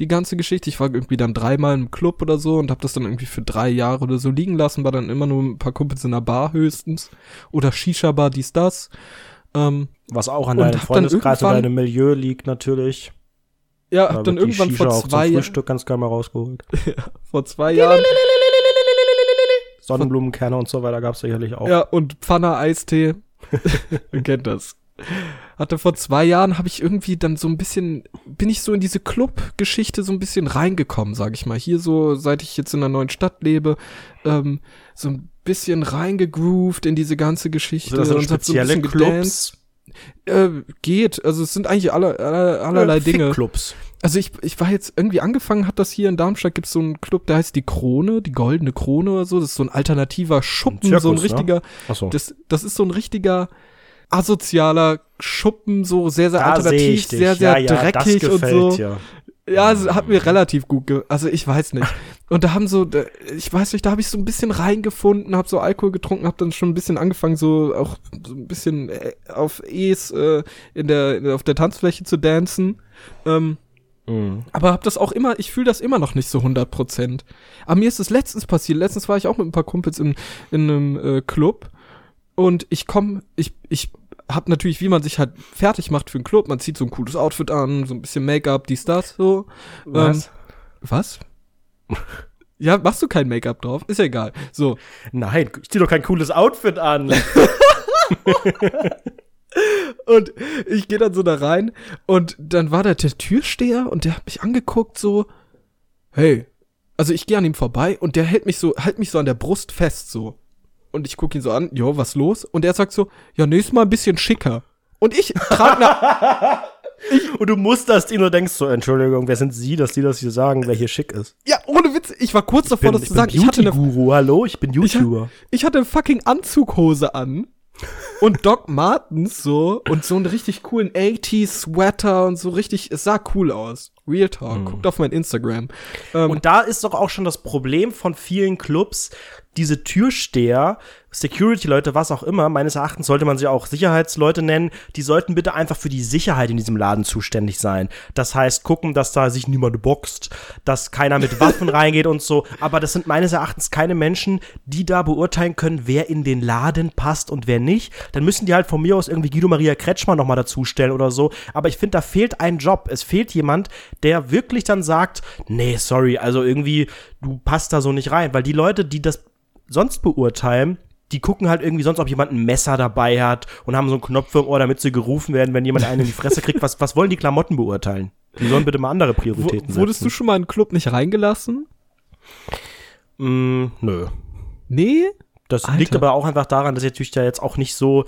die ganze Geschichte. Ich war irgendwie dann dreimal im Club oder so und habe das dann irgendwie für drei Jahre oder so liegen lassen, war dann immer nur ein paar Kumpels in der Bar höchstens oder Shisha-Bar, dies, das. Ähm, Was auch an deinem dann Freundeskreis und irgendwann- deinem Milieu liegt natürlich. ja, Da hab dann wird die irgendwann Shisha vor zwei, zum Jahren Frühstück ganz geil mal rausgeholt. vor zwei Jahren Sonnenblumenkerne und so weiter gab es sicherlich auch. Ja, und Pfanner Eistee. Man kennt das. Hatte vor zwei Jahren habe ich irgendwie dann so ein bisschen, bin ich so in diese Club-Geschichte so ein bisschen reingekommen, sag ich mal. Hier so, seit ich jetzt in einer neuen Stadt lebe, ähm, so ein bisschen reingegroovt in diese ganze Geschichte. Sind das so und hab so ein spezielle bisschen Clubs? Äh, geht. Also es sind eigentlich aller, aller, allerlei Dinge. Clubs. Also ich, ich war jetzt irgendwie angefangen, hat das hier in Darmstadt gibt's so einen Club, der heißt die Krone, die Goldene Krone oder so. Das ist so ein alternativer Schuppen, Zirkus, so ein ne? richtiger, Achso. das, das ist so ein richtiger asozialer Schuppen, so sehr, sehr Da alternativ, sehr, sehr ja, ja, dreckig und so. dir. Ja, es hat mir relativ gut, ge also ich weiß nicht. Und da haben so, ich weiß nicht, da habe ich so ein bisschen reingefunden, habe so Alkohol getrunken, habe dann schon ein bisschen angefangen, so auch so ein bisschen äh, auf E's äh, in der auf der Tanzfläche zu dancen. Ähm, Mhm. aber hab das auch immer, ich fühle das immer noch nicht so 100 Prozent. Aber mir ist es letztens passiert. Letztens war ich auch mit ein paar Kumpels in, in einem äh, Club und ich komm, ich, ich hab natürlich, wie man sich halt fertig macht für einen Club, man zieht so ein cooles Outfit an, so ein bisschen Make-up, dies, das, so. Was? Ähm, was? ja, machst du kein Make-up drauf? Ist ja egal. So. Nein, ich zieh doch kein cooles Outfit an. Und ich gehe dann so da rein und dann war da der Türsteher und der hat mich angeguckt so, hey, also ich gehe an ihm vorbei und der hält mich so, hält mich so an der Brust fest so. Und ich gucke ihn so an, jo, was los? Und er sagt so, ja, nächstes Mal ein bisschen schicker. Und ich trage na, Und du musterst ihn und denkst so, Entschuldigung, wer sind Sie, dass Sie das hier sagen, wer hier schick ist? ja, ohne Witz, ich war kurz davor, das ich zu sagen. Ich hatte eine, Beauty-Guru, hallo, ich bin ich, YouTuber. ich hatte eine fucking Anzughose an. Und Doc Martens so und so einen richtig coolen 80s Sweater und so richtig, es sah cool aus. Real Talk. Guckt auf mein Instagram. Ähm, Und da ist doch auch schon das Problem von vielen Clubs, diese Türsteher, Security-Leute, was auch immer, meines Erachtens sollte man sie auch Sicherheitsleute nennen, die sollten bitte einfach für die Sicherheit in diesem Laden zuständig sein. Das heißt, gucken, dass da sich niemand boxt, dass keiner mit Waffen reingeht und so. Aber das sind meines Erachtens keine Menschen, die da beurteilen können, wer in den Laden passt und wer nicht. Dann müssen die halt von mir aus irgendwie Guido Maria Kretschmann nochmal dazustellen oder so. Aber ich finde, da fehlt ein Job. Es fehlt jemand, der wirklich dann sagt, nee, sorry, also irgendwie, du passt da so nicht rein. Weil die Leute, die das sonst beurteilen, die gucken halt irgendwie sonst, ob jemand ein Messer dabei hat und haben so einen Knopf im Ohr, damit sie gerufen werden, wenn jemand einen in die Fresse kriegt. Was, was wollen die Klamotten beurteilen? Die sollen bitte mal andere wo, Prioritäten wurdest du schon mal in einen Club nicht reingelassen? Mm, nö. Nee? Das Alter. liegt aber auch einfach daran, dass ich natürlich da jetzt auch nicht so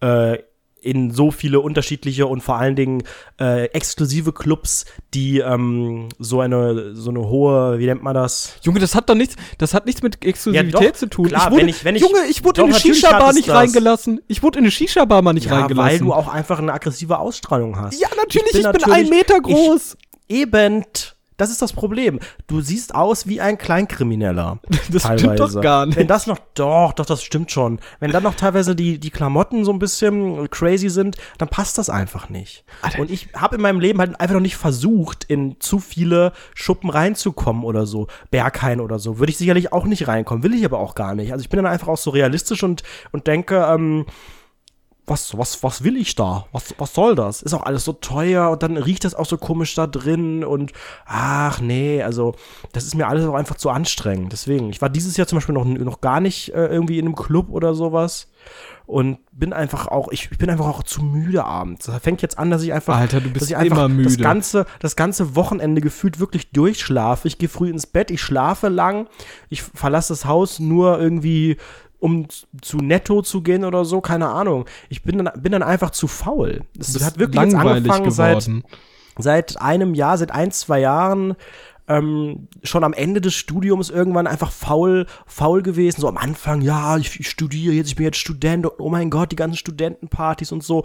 äh, in so viele unterschiedliche und vor allen Dingen äh, exklusive Clubs, die ähm, so eine so eine hohe, wie nennt man das? Junge, das hat doch nichts, das hat nichts mit Exklusivität Ja, doch, zu tun. klar, ich wurde, wenn ich- wenn ich- Junge, ich wurde doch, in eine hat es nicht das. reingelassen. Ich wurde in eine Shisha-Bar mal nicht Ja, weil reingelassen. du auch einfach eine aggressive Ausstrahlung hast. ja, natürlich, ich bin, natürlich- ein Meter groß. Ich, eben. Das ist das Problem. Du siehst aus wie ein Kleinkrimineller. Das stimmt doch gar nicht. Wenn das noch, doch, doch, das stimmt schon. Wenn dann noch teilweise die, die Klamotten so ein bisschen crazy sind, dann passt das einfach nicht. Alter. Und ich habe in meinem Leben halt einfach noch nicht versucht, in zu viele Schuppen reinzukommen oder so. Berghain oder so. Würde ich sicherlich auch nicht reinkommen. Will ich aber auch gar nicht. Also ich bin dann einfach auch so realistisch und, und denke, ähm, was, was, was will ich da? Was, was soll das? Ist auch alles so teuer und dann riecht das auch so komisch da drin und ach nee, also das ist mir alles auch einfach zu anstrengend. Deswegen, ich war dieses Jahr zum Beispiel noch, noch gar nicht äh, irgendwie in einem Club oder sowas und bin einfach auch, ich, ich bin einfach auch zu müde abends. Das fängt jetzt an, dass ich einfach, Alter, du bist einfach immer müde. das ganze, das ganze Wochenende gefühlt wirklich durchschlafe. Ich gehe früh ins Bett, ich schlafe lang, ich verlasse das Haus nur irgendwie um zu Netto zu gehen oder so, keine Ahnung. Ich bin dann, bin dann einfach zu faul. Es hat wirklich jetzt langweilig angefangen seit, geworden. seit einem Jahr, seit ein, zwei Jahren, ähm, schon am Ende des Studiums irgendwann einfach faul, faul gewesen. So am Anfang, ja, ich, ich studiere jetzt, ich bin jetzt Student, und oh mein Gott, die ganzen Studentenpartys und so.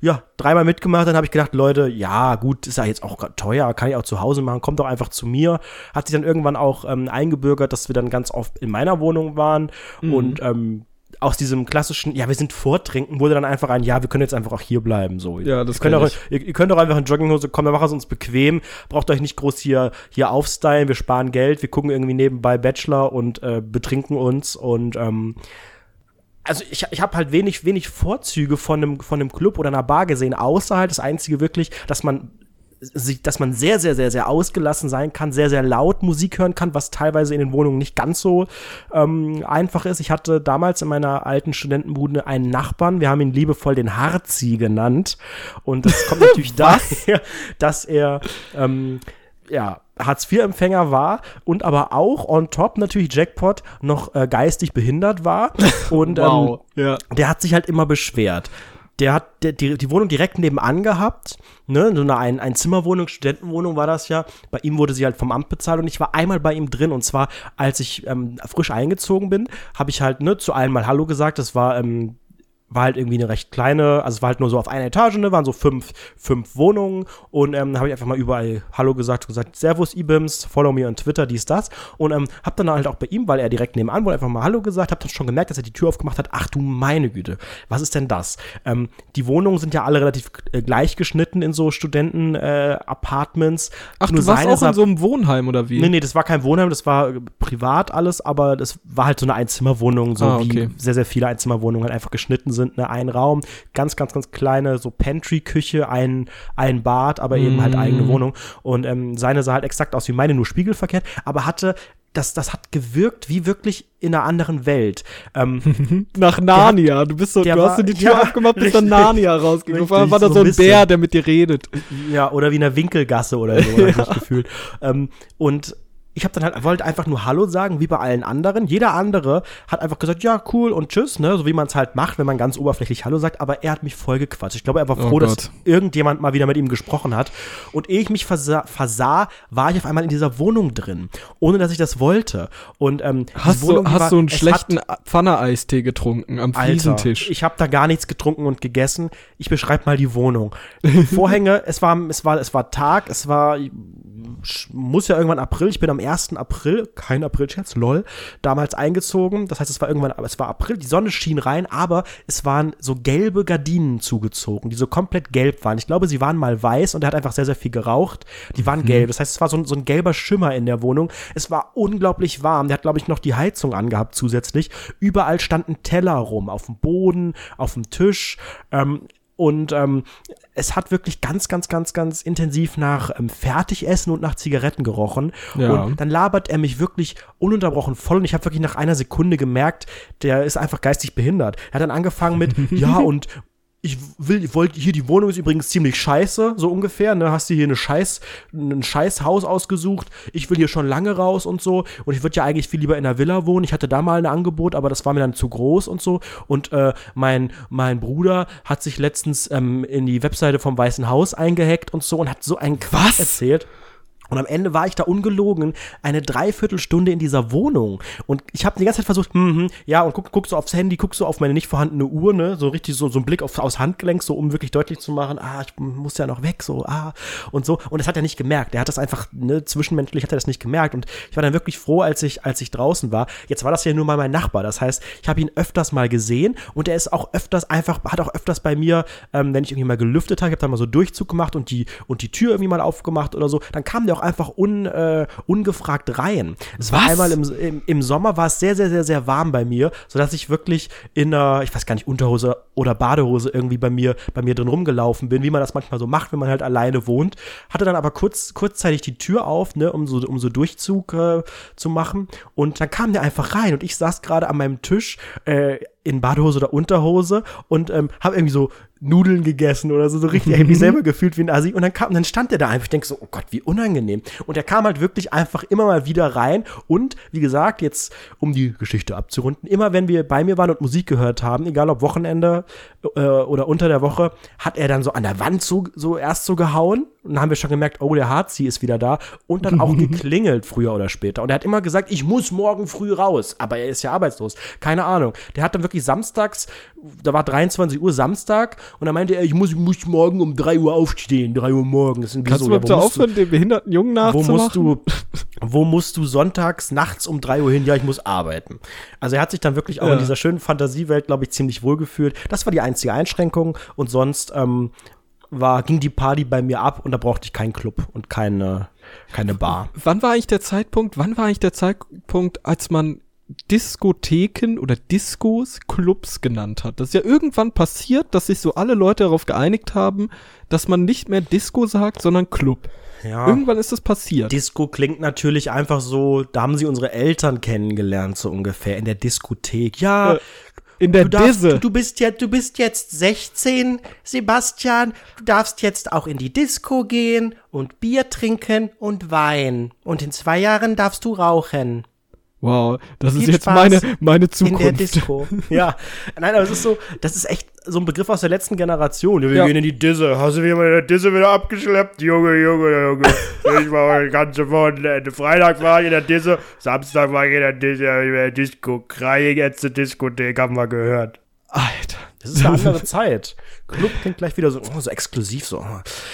Ja, dreimal mitgemacht, dann habe ich gedacht, Leute, ja, gut, ist ja jetzt auch teuer, kann ich auch zu Hause machen, kommt doch einfach zu mir. Hat sich dann irgendwann auch ähm, eingebürgert, dass wir dann ganz oft in meiner Wohnung waren und ähm, aus diesem klassischen, ja, wir sind vortrinken, wurde dann einfach ein, ja, wir können jetzt einfach auch hier bleiben, so. Ja, das ihr könnt, auch, ihr, ihr könnt auch einfach in Jogginghose kommen, wir machen es uns bequem, braucht euch nicht groß hier, hier aufstylen, wir sparen Geld, wir gucken irgendwie nebenbei Bachelor und äh, betrinken uns und ähm, also ich, ich habe halt wenig, wenig Vorzüge von einem, von einem Club oder einer Bar gesehen, außer halt das Einzige wirklich, dass man dass man sehr, sehr, sehr, sehr ausgelassen sein kann, sehr, sehr laut Musik hören kann, was teilweise in den Wohnungen nicht ganz so ähm, einfach ist. Ich hatte damals in meiner alten Studentenbude einen Nachbarn, wir haben ihn liebevoll den Harzi genannt. Und das kommt natürlich daher, dass er ähm, ja, Hartz-IV-Empfänger war und aber auch on top natürlich Jackpot noch äh, geistig behindert war. Und wow, ähm, ja. der hat sich halt immer beschwert. Der hat die, die Wohnung direkt nebenan gehabt, ne, so eine ein, ein Zimmerwohnung, Studentenwohnung war das ja. Bei ihm wurde sie halt vom Amt bezahlt und ich war einmal bei ihm drin und zwar, als ich ähm, frisch eingezogen bin, habe ich halt ne zu allen mal Hallo gesagt. Das war ähm, war halt irgendwie eine recht kleine, also es war halt nur so auf einer Etage, ne, waren so fünf, fünf Wohnungen und ähm, habe ich einfach mal überall Hallo gesagt und gesagt, Servus Ibims, follow me on Twitter, dies, das und ähm, hab dann halt auch bei ihm, weil er direkt nebenan war, einfach mal Hallo gesagt, hab dann schon gemerkt, dass er die Tür aufgemacht hat, ach du meine Güte, was ist denn das? Ähm, die Wohnungen sind ja alle relativ äh, gleich geschnitten in so Studenten-Apartments. Äh, ach, nur du warst auch in so einem Wohnheim oder wie? Nee, nee, das war kein Wohnheim, das war äh, privat alles, aber das war halt so eine Einzimmerwohnung, so ah, okay. wie sehr, sehr viele Einzimmerwohnungen halt einfach geschnitten sind sind, ne, ein Raum, ganz, ganz, ganz kleine, so Pantry-Küche, ein, ein Bad, aber eben mm. halt eigene mhm. Wohnung. Und ähm, seine sah halt exakt aus wie meine, nur spiegelverkehrt, aber hatte das, das hat gewirkt wie wirklich in einer anderen Welt. Ähm, Nach Narnia. Hat, du bist so, du hast so die Tür ja, aufgemacht, bist dann Narnia rausgegangen. Vor war da so, so ein Bär, der mit dir redet. Ja, oder wie in einer Winkelgasse oder so, ja. habe ich gefühlt. Ähm, und ich habe dann halt wollte einfach nur Hallo sagen, wie bei allen anderen. Jeder andere hat einfach gesagt, ja, cool und tschüss, ne, so wie man es halt macht, wenn man ganz oberflächlich Hallo sagt, aber er hat mich voll gequatscht. Ich glaube, er war oh froh, oh dass irgendjemand mal wieder mit ihm gesprochen hat. Und ehe ich mich versah, versah, war ich auf einmal in dieser Wohnung drin, ohne dass ich das wollte. Und ähm, hast, Wohnung, du, hast war, du einen schlechten Pfanne-Eistee getrunken am Fliesentisch? ich habe da gar nichts getrunken und gegessen. Ich beschreibe mal die Wohnung. Vorhänge, es war es war es war Tag, es war muss ja irgendwann April, ich bin am 1. April, kein Aprilscherz, lol, damals eingezogen. Das heißt, es war irgendwann, aber es war April, die Sonne schien rein, aber es waren so gelbe Gardinen zugezogen, die so komplett gelb waren. Ich glaube, sie waren mal weiß und er hat einfach sehr, sehr viel geraucht. Die waren mhm. gelb. Das heißt, es war so, so ein gelber Schimmer in der Wohnung. Es war unglaublich warm. Der hat, glaube ich, noch die Heizung angehabt zusätzlich. Überall standen Teller rum, auf dem Boden, auf dem Tisch. Ähm, und ähm, es hat wirklich ganz, ganz, ganz, ganz intensiv nach ähm, Fertigessen und nach Zigaretten gerochen. Ja. Und dann labert er mich wirklich ununterbrochen voll. Und ich habe wirklich nach einer Sekunde gemerkt, der ist einfach geistig behindert. Er hat dann angefangen mit, ja, und ich will, ich wollte hier die Wohnung ist übrigens ziemlich scheiße, so ungefähr. Ne, hast du hier eine Scheiß, ein Scheißhaus ausgesucht. Ich will hier schon lange raus und so. Und ich würde ja eigentlich viel lieber in einer Villa wohnen. Ich hatte da mal ein Angebot, aber das war mir dann zu groß und so. Und äh, mein mein Bruder hat sich letztens ähm, in die Webseite vom Weißen Haus eingehackt und so und hat so einen Quatsch erzählt. Und am Ende war ich da ungelogen eine Dreiviertelstunde in dieser Wohnung. Und ich habe die ganze Zeit versucht, hm, ja, und guck, guck so aufs Handy, guck so auf meine nicht vorhandene Uhr, ne, so richtig so, so ein Blick auf, aufs Handgelenk, so um wirklich deutlich zu machen, ah, ich muss ja noch weg, so, ah, und so. Und das hat er nicht gemerkt. Er hat das einfach, ne, zwischenmenschlich hat er das nicht gemerkt. Und ich war dann wirklich froh, als ich, als ich draußen war. Jetzt war das ja nur mal mein Nachbar. Das heißt, ich habe ihn öfters mal gesehen und er ist auch öfters einfach, hat auch öfters bei mir, ähm, wenn ich irgendwie mal gelüftet habe, ich habe dann mal so Durchzug gemacht und die, und die Tür irgendwie mal aufgemacht oder so, dann kam der auch einfach un, äh, ungefragt rein. Es war einmal im, im, im, Sommer war es sehr, sehr, sehr, sehr warm bei mir, sodass ich wirklich in einer, ich weiß gar nicht, Unterhose oder Badehose irgendwie bei mir, bei mir drin rumgelaufen bin, wie man das manchmal so macht, wenn man halt alleine wohnt. Hatte dann aber kurz, kurzzeitig die Tür auf, ne, um so, um so Durchzug äh, zu machen. Und dann kam der einfach rein und ich saß gerade an meinem Tisch, äh, in Badehose oder Unterhose und ähm, habe irgendwie so Nudeln gegessen oder so, so richtig, ich mich selber gefühlt wie ein Asi. Und dann kam, dann stand der da einfach. Ich denke so, oh Gott, wie unangenehm. Und er kam halt wirklich einfach immer mal wieder rein. Und wie gesagt, jetzt, um die Geschichte abzurunden, immer wenn wir bei mir waren und Musik gehört haben, egal ob Wochenende äh, oder unter der Woche, hat er dann so an der Wand so, so erst so gehauen. Und dann haben wir schon gemerkt, oh, der Harzi ist wieder da. Und dann auch geklingelt, früher oder später. Und er hat immer gesagt, ich muss morgen früh raus. Aber er ist ja arbeitslos. Keine Ahnung. Der hat dann wirklich samstags, da war 23 Uhr Samstag und dann meinte er, ich muss, muss morgen um 3 Uhr aufstehen, 3 Uhr morgens. Kannst so, du bitte ja, aufhören, den behinderten Jungen nachzumachen? Wo musst du, wo musst du sonntags nachts um 3 Uhr hin? Ja, ich muss arbeiten. Also er hat sich dann wirklich auch ja. in dieser schönen Fantasiewelt, glaube ich, ziemlich wohl gefühlt. Das war die einzige Einschränkung und sonst ähm, war, ging die Party bei mir ab und da brauchte ich keinen Club und keine, keine Bar. Wann war eigentlich der Zeitpunkt, wann war eigentlich der Zeitpunkt, als man Diskotheken oder Diskos Clubs genannt hat. Das ist ja irgendwann passiert, dass sich so alle Leute darauf geeinigt haben, dass man nicht mehr Disco sagt, sondern Club. Ja. Irgendwann ist das passiert. Disco klingt natürlich einfach so, da haben sie unsere Eltern kennengelernt, so ungefähr, in der Diskothek. Ja, Äh, in der du, darfst, Disse. du, bist ja, du bist jetzt 16, Sebastian. Du darfst jetzt auch in die Disco gehen und Bier trinken und Wein. Und in zwei Jahren darfst du rauchen. Wow, das ist Viel jetzt Spaß meine, meine In der Zukunft. Disco. ja. Nein, aber es ist so, das ist echt so ein Begriff aus der letzten Generation. Wir Ja. gehen in die Disse. Hast du jemand in der Disse wieder abgeschleppt? Junge, Junge, Junge. Ich war heute ganze Wochenende. Freitag war ich in der Disse, Samstag war ich in der Disse, in der Disco. Kreie jetzt zur Diskothek, haben wir gehört. Alter. Das ist eine andere Zeit. Club klingt gleich wieder so, oh, so exklusiv, so.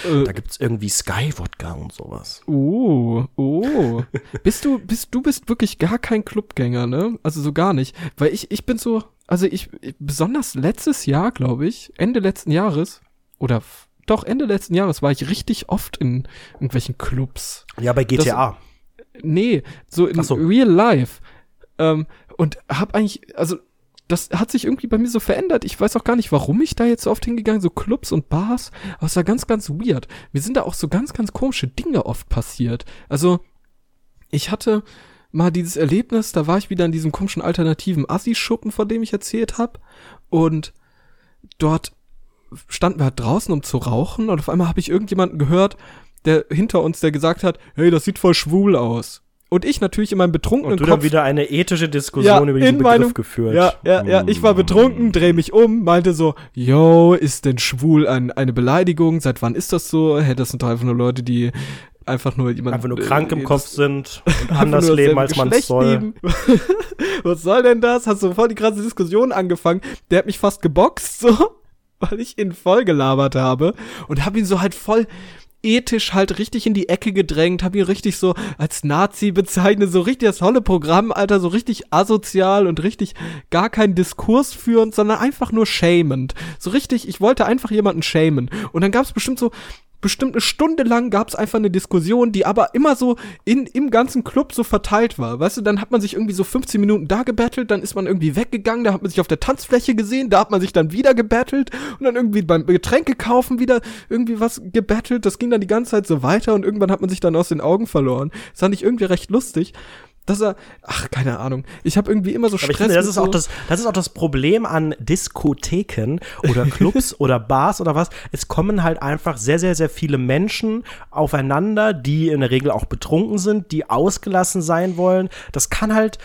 Äh. Da gibt's irgendwie Sky-Wodka und sowas. Oh, oh. bist du, bist, du bist wirklich gar kein Clubgänger, ne? Also so gar nicht. Weil ich, ich bin so, also ich, besonders letztes Jahr, glaube ich, Ende letzten Jahres, oder doch, Ende letzten Jahres war ich richtig oft in irgendwelchen Clubs. Ja, bei GTA. Nee, so in so. real life. Ähm, und hab eigentlich, also das hat sich irgendwie bei mir so verändert. Ich weiß auch gar nicht, warum ich da jetzt so oft hingegangen, so Clubs und Bars. Aber es war ganz, ganz weird. Mir sind da auch so ganz, ganz komische Dinge oft passiert. Also, ich hatte mal dieses Erlebnis, da war ich wieder in diesem komischen alternativen Assi-Schuppen, von dem ich erzählt habe. Und dort standen wir halt draußen, um zu rauchen. Und auf einmal habe ich irgendjemanden gehört, der hinter uns, der gesagt hat, hey, das sieht voll schwul aus. Und ich natürlich in meinem betrunkenen Und du Kopf wieder eine ethische Diskussion über diesen in Begriff meinem- geführt. Ja, ja, ja, ich war betrunken, dreh mich um, meinte so, yo, ist denn schwul ein, eine Beleidigung? Seit wann ist das so? Hä, das sind doch einfach nur Leute, die einfach nur jemand Einfach nur äh, krank im Kopf sind und anders leben, als man es soll. Was soll denn das? Hast du voll die krasse Diskussion angefangen. Der hat mich fast geboxt, so, weil ich ihn voll gelabert habe und hab ihn so halt voll ethisch halt richtig in die Ecke gedrängt, hab ihn richtig so als Nazi bezeichnet, so richtig das tolle Programm, Alter, so richtig asozial und richtig gar keinen Diskurs führend, sondern einfach nur shamend. So richtig, ich wollte einfach jemanden shamen. Und dann gab's bestimmt so bestimmt eine Stunde lang gab's einfach eine Diskussion, die aber immer so in, im ganzen Club so verteilt war. Weißt du, dann hat man sich irgendwie so 15 Minuten da gebettelt, dann ist man irgendwie weggegangen, da hat man sich auf der Tanzfläche gesehen, da hat man sich dann wieder gebettelt und dann irgendwie beim Getränke kaufen wieder irgendwie was gebettelt. Das ging dann die ganze Zeit so weiter und irgendwann hat man sich dann aus den Augen verloren. Das fand ich irgendwie recht lustig. Dass er, ach, keine Ahnung. Ich habe irgendwie immer so Aber Stress. ich finde, das ist so, auch das, das ist auch das Problem an Diskotheken oder Clubs oder Bars oder was. Es kommen halt einfach sehr, sehr, sehr viele Menschen aufeinander, die in der Regel auch betrunken sind, die ausgelassen sein wollen. Das kann halt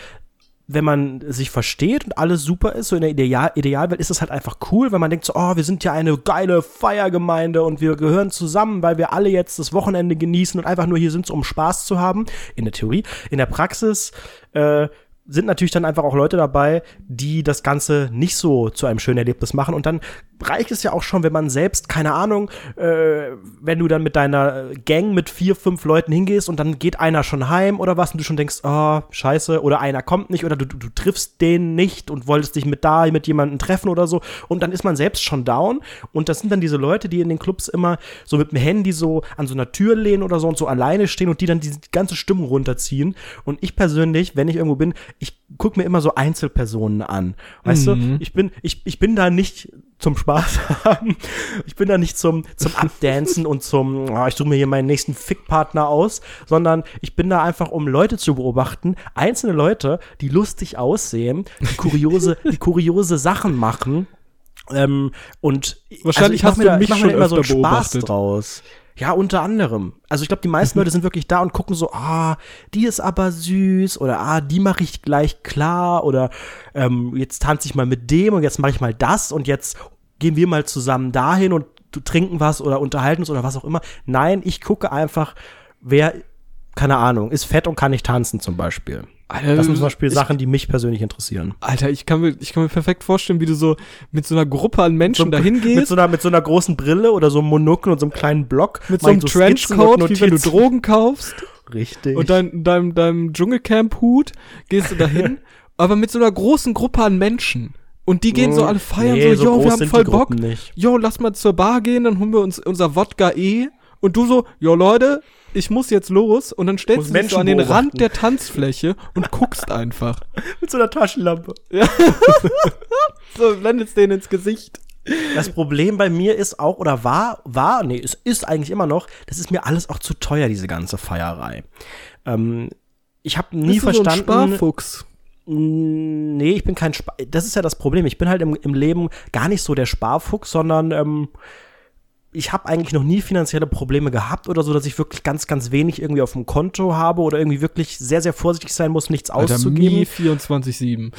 wenn man sich versteht und alles super ist, so in der Ideal Idealwelt ist es halt einfach cool, wenn man denkt so, oh, wir sind ja eine geile Feiergemeinde und wir gehören zusammen, weil wir alle jetzt das Wochenende genießen und einfach nur hier sind, um Spaß zu haben. In der Theorie. In der Praxis äh, sind natürlich dann einfach auch Leute dabei, die das Ganze nicht so zu einem schönen Erlebnis machen. Und dann reicht es ja auch schon, wenn man selbst, keine Ahnung, äh, wenn du dann mit deiner Gang mit vier, fünf Leuten hingehst und dann geht einer schon heim oder was und du schon denkst, ah, scheiße, oder einer kommt nicht oder du, du, du triffst den nicht und wolltest dich mit da mit jemandem treffen oder so. Und dann ist man selbst schon down. Und das sind dann diese Leute, die in den Clubs immer so mit dem Handy so an so einer Tür lehnen oder so und so alleine stehen und die dann die ganze Stimmung runterziehen. Und ich persönlich, wenn ich irgendwo bin, ich gucke mir immer so Einzelpersonen an. Weißt du, ich bin, ich, ich bin da nicht zum Spaß haben. Ich bin da nicht zum, zum Abdancen und zum, oh, ich suche mir hier meinen nächsten Fickpartner aus, sondern ich bin da einfach, um Leute zu beobachten. Einzelne Leute, die lustig aussehen, die kuriose, die kuriose Sachen machen. Ähm, und Wahrscheinlich also hast ich mir du da, mich ich mach mir schon da immer so einen Spaß beobachtet. draus. Ja, unter anderem. Also ich glaube, die meisten Leute sind wirklich da und gucken so, ah, die ist aber süß oder ah, die mache ich gleich klar oder ähm, jetzt tanze ich mal mit dem und jetzt mache ich mal das und jetzt gehen wir mal zusammen dahin und trinken was oder unterhalten uns oder was auch immer. Nein, ich gucke einfach, wer, keine Ahnung, ist fett und kann nicht tanzen zum Beispiel. Alter, Das sind zum Beispiel ich- Sachen, die mich persönlich interessieren. Alter, ich kann mir, ich kann mir perfekt vorstellen, wie du so mit so einer Gruppe an Menschen dahin mit gehst. so einer mit so einer großen Brille oder so einem Monokel und so einem kleinen Block mit so einem und Trenchcoat, wie wenn du. Drogen kaufst Richtig. und dein, deinem, deinem Dschungelcamp-Hut gehst du dahin, aber mit so einer großen Gruppe an Menschen. Und die gehen so alle feiern, Nee, so, yo, groß wir haben voll Bock. Nicht. Jo, lass mal zur Bar gehen, dann holen wir uns unser Wodka E. Und du so, jo, Leute, ich muss jetzt los und dann stellst du dich so an den Menschen Rand beobachten. der Tanzfläche und guckst einfach. Mit so einer Taschenlampe. So, blendest den ins Gesicht. Das Problem bei mir ist auch, oder war, war, nee, es ist eigentlich immer noch, das ist mir alles auch zu teuer, diese ganze Feierei. Ähm, ich habe nie Bist du so ein verstanden. Sparfuchs. Nee, ich bin kein Spar. Das ist ja das Problem. Ich bin halt im, im Leben gar nicht so der Sparfuchs, sondern ähm, ich habe eigentlich noch nie finanzielle Probleme gehabt oder so, dass ich wirklich ganz, ganz wenig irgendwie auf dem Konto habe oder irgendwie wirklich sehr, sehr vorsichtig sein muss, nichts Alter, auszugeben. Mi 24-7.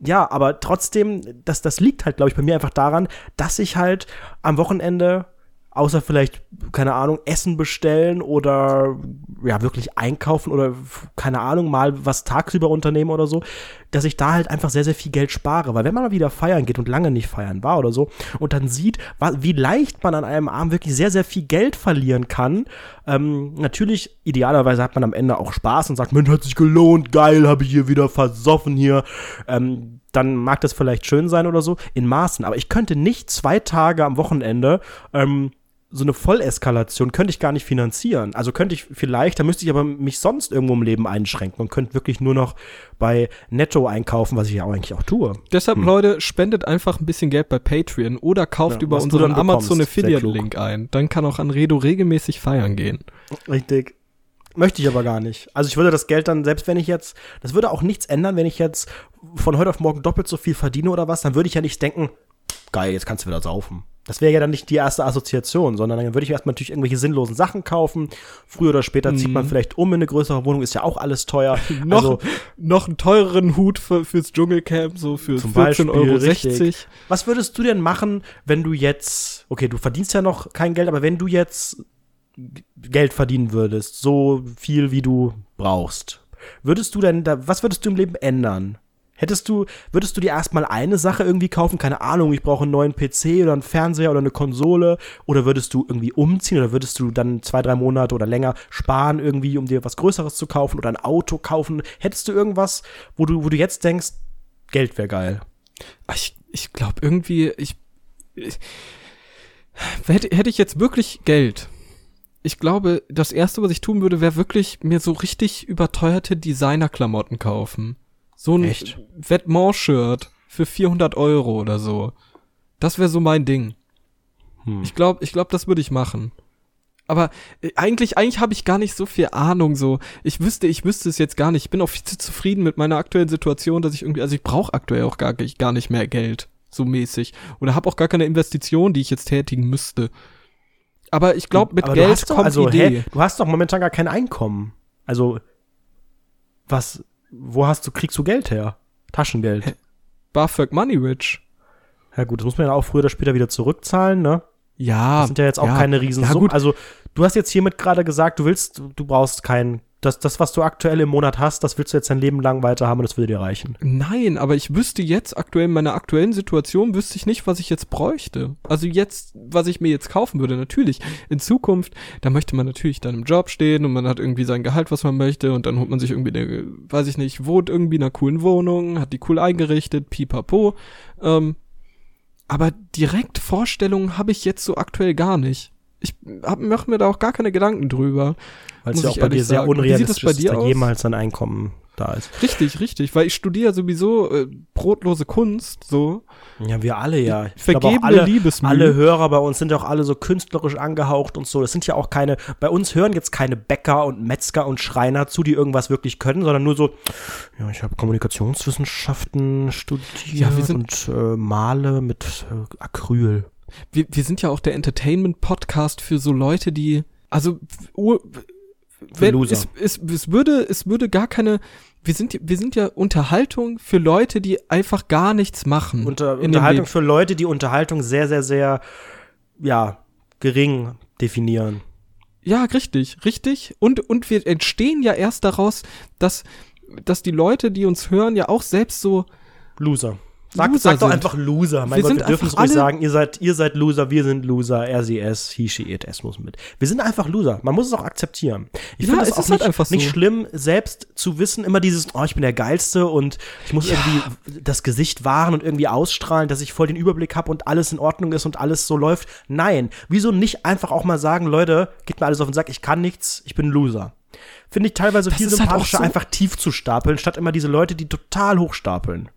Ja, aber trotzdem, das, das liegt halt, glaube ich, bei mir einfach daran, dass ich halt am Wochenende, außer vielleicht, keine Ahnung, Essen bestellen oder ja, wirklich einkaufen oder keine Ahnung, mal was tagsüber unternehmen oder so, dass ich da halt einfach sehr, sehr viel Geld spare. Weil wenn man mal wieder feiern geht und lange nicht feiern war oder so und dann sieht, wie leicht man an einem Abend wirklich sehr, sehr viel Geld verlieren kann, ähm, natürlich, idealerweise hat man am Ende auch Spaß und sagt, Mensch, hat sich gelohnt, geil, habe ich hier wieder versoffen hier. Ähm, dann mag das vielleicht schön sein oder so, in Maßen. Aber ich könnte nicht zwei Tage am Wochenende ähm, so eine Volleskalation könnte ich gar nicht finanzieren. Also könnte ich vielleicht, da müsste ich aber mich sonst irgendwo im Leben einschränken und könnte wirklich nur noch bei Netto einkaufen, was ich ja auch eigentlich auch tue. Deshalb, Leute, spendet einfach ein bisschen Geld bei Patreon oder kauft Ja, über unseren. Amazon Affiliate-Link ein. Dann kann auch Anredo regelmäßig feiern gehen. Richtig. Möchte ich aber gar nicht. Also ich würde das Geld dann, selbst wenn ich jetzt, das würde auch nichts ändern, wenn ich jetzt von heute auf morgen doppelt so viel verdiene oder was, dann würde ich ja nicht denken, geil, jetzt kannst du wieder saufen. Das wäre ja dann nicht die erste Assoziation, sondern dann würde ich erstmal natürlich irgendwelche sinnlosen Sachen kaufen. Früher oder später zieht man vielleicht um in eine größere Wohnung, ist ja auch alles teuer. Noch, Also, noch einen teureren Hut für, fürs Dschungelcamp, so für Zum 14,60 Beispiel, Euro. richtig. Was würdest du denn machen, wenn du jetzt, okay, du verdienst ja noch kein Geld, aber wenn du jetzt Geld verdienen würdest, so viel wie du brauchst, würdest du denn da, was würdest du im Leben ändern? Hättest du, würdest du dir erstmal eine Sache irgendwie kaufen? Keine Ahnung, ich brauche einen neuen PC oder einen Fernseher oder eine Konsole. Oder würdest du irgendwie umziehen oder würdest du dann zwei, drei Monate oder länger sparen irgendwie, um dir was Größeres zu kaufen oder ein Auto kaufen? Hättest du irgendwas, wo du, wo du jetzt denkst, Geld wäre geil? Ich, ich glaube irgendwie, ich, ich hätte, hätte ich jetzt wirklich Geld. Ich glaube, das erste, was ich tun würde, wäre wirklich mir so richtig überteuerte Designerklamotten kaufen. So ein Echt? Vêtement-Shirt für 400 Euro oder so. Das wäre so mein Ding. Hm. Ich glaube, ich glaube, das würde ich machen. Aber äh, eigentlich, eigentlich habe ich gar nicht so viel Ahnung. So, ich wüsste, ich wüsste es jetzt gar nicht. Ich bin auch viel zu zufrieden mit meiner aktuellen Situation, dass ich irgendwie, also ich brauche aktuell auch gar, gar nicht mehr Geld, so mäßig. Oder habe auch gar keine Investition, die ich jetzt tätigen müsste. Aber ich glaube, mit Aber Geld doch, kommt also, Idee. Hä, du hast doch momentan gar kein Einkommen. Also, was, wo hast du, kriegst du Geld her? Taschengeld. BAföG Money Rich. Ja gut, das muss man ja auch früher oder später wieder zurückzahlen, ne? Ja. Das sind ja jetzt auch ja. keine Riesensummen. Ja. Also, du hast jetzt hiermit gerade gesagt, du willst, du brauchst kein, das, das, was du aktuell im Monat hast, das willst du jetzt dein Leben lang weiter haben und das würde dir reichen. Nein, aber ich wüsste jetzt aktuell in meiner aktuellen Situation wüsste ich nicht, was ich jetzt bräuchte. Also jetzt, was ich mir jetzt kaufen würde, natürlich. In Zukunft, da möchte man natürlich dann im Job stehen und man hat irgendwie sein Gehalt, was man möchte und dann holt man sich irgendwie eine, weiß ich nicht, wohnt irgendwie in einer coolen Wohnung, hat die cool eingerichtet, pipapo. Ähm, aber direkt Vorstellungen habe ich jetzt so aktuell gar nicht. Ich hab, mach mir da auch gar keine Gedanken drüber. Weil es ja auch bei dir sehr sagen. Unrealistisch bei ist, dir dass da jemals ein Einkommen da ist. Richtig, richtig, weil ich studiere sowieso äh, brotlose Kunst, so. Ja, wir alle ja. Ich Vergebene alle, Liebesmüh. alle Hörer bei uns sind ja auch alle so künstlerisch angehaucht und so. Das sind ja auch keine, bei uns hören jetzt keine Bäcker und Metzger und Schreiner zu, die irgendwas wirklich können, sondern nur so, ja, ich habe Kommunikationswissenschaften studiert Ja, und äh, male mit äh, Acryl. Wir, wir sind ja auch der Entertainment-Podcast für so Leute, die, also, ur- wenn, Loser. es, es, es würde, es würde gar keine, wir sind, wir sind ja Unterhaltung für Leute, die einfach gar nichts machen. Unter, Unterhaltung für Leute, die Unterhaltung sehr, sehr, sehr, ja, gering definieren. Ja, richtig, richtig. Und, und wir entstehen ja erst daraus, dass, dass die Leute, die uns hören, ja auch selbst so, Loser. Sag, Loser sag doch einfach Loser. Mein Wir Gott, wir dürfen es ruhig sagen. Ihr seid, ihr seid Loser, wir sind Loser. Er, sie, es, he, she, it, es muss mit. Wir sind einfach Loser. Man muss es auch akzeptieren. Ich Ja, finde es auch ist halt nicht, einfach so. nicht schlimm, selbst zu wissen, immer dieses, oh, ich bin der Geilste und ich muss irgendwie das Gesicht wahren und irgendwie ausstrahlen, dass ich voll den Überblick habe und alles in Ordnung ist und alles so läuft. Nein, wieso nicht einfach auch mal sagen, Leute, geht mir alles auf den Sack, ich kann nichts, ich bin Loser. Finde ich teilweise viel ist halt sympathischer, so- einfach tief zu stapeln, statt immer diese Leute, die total hoch stapeln.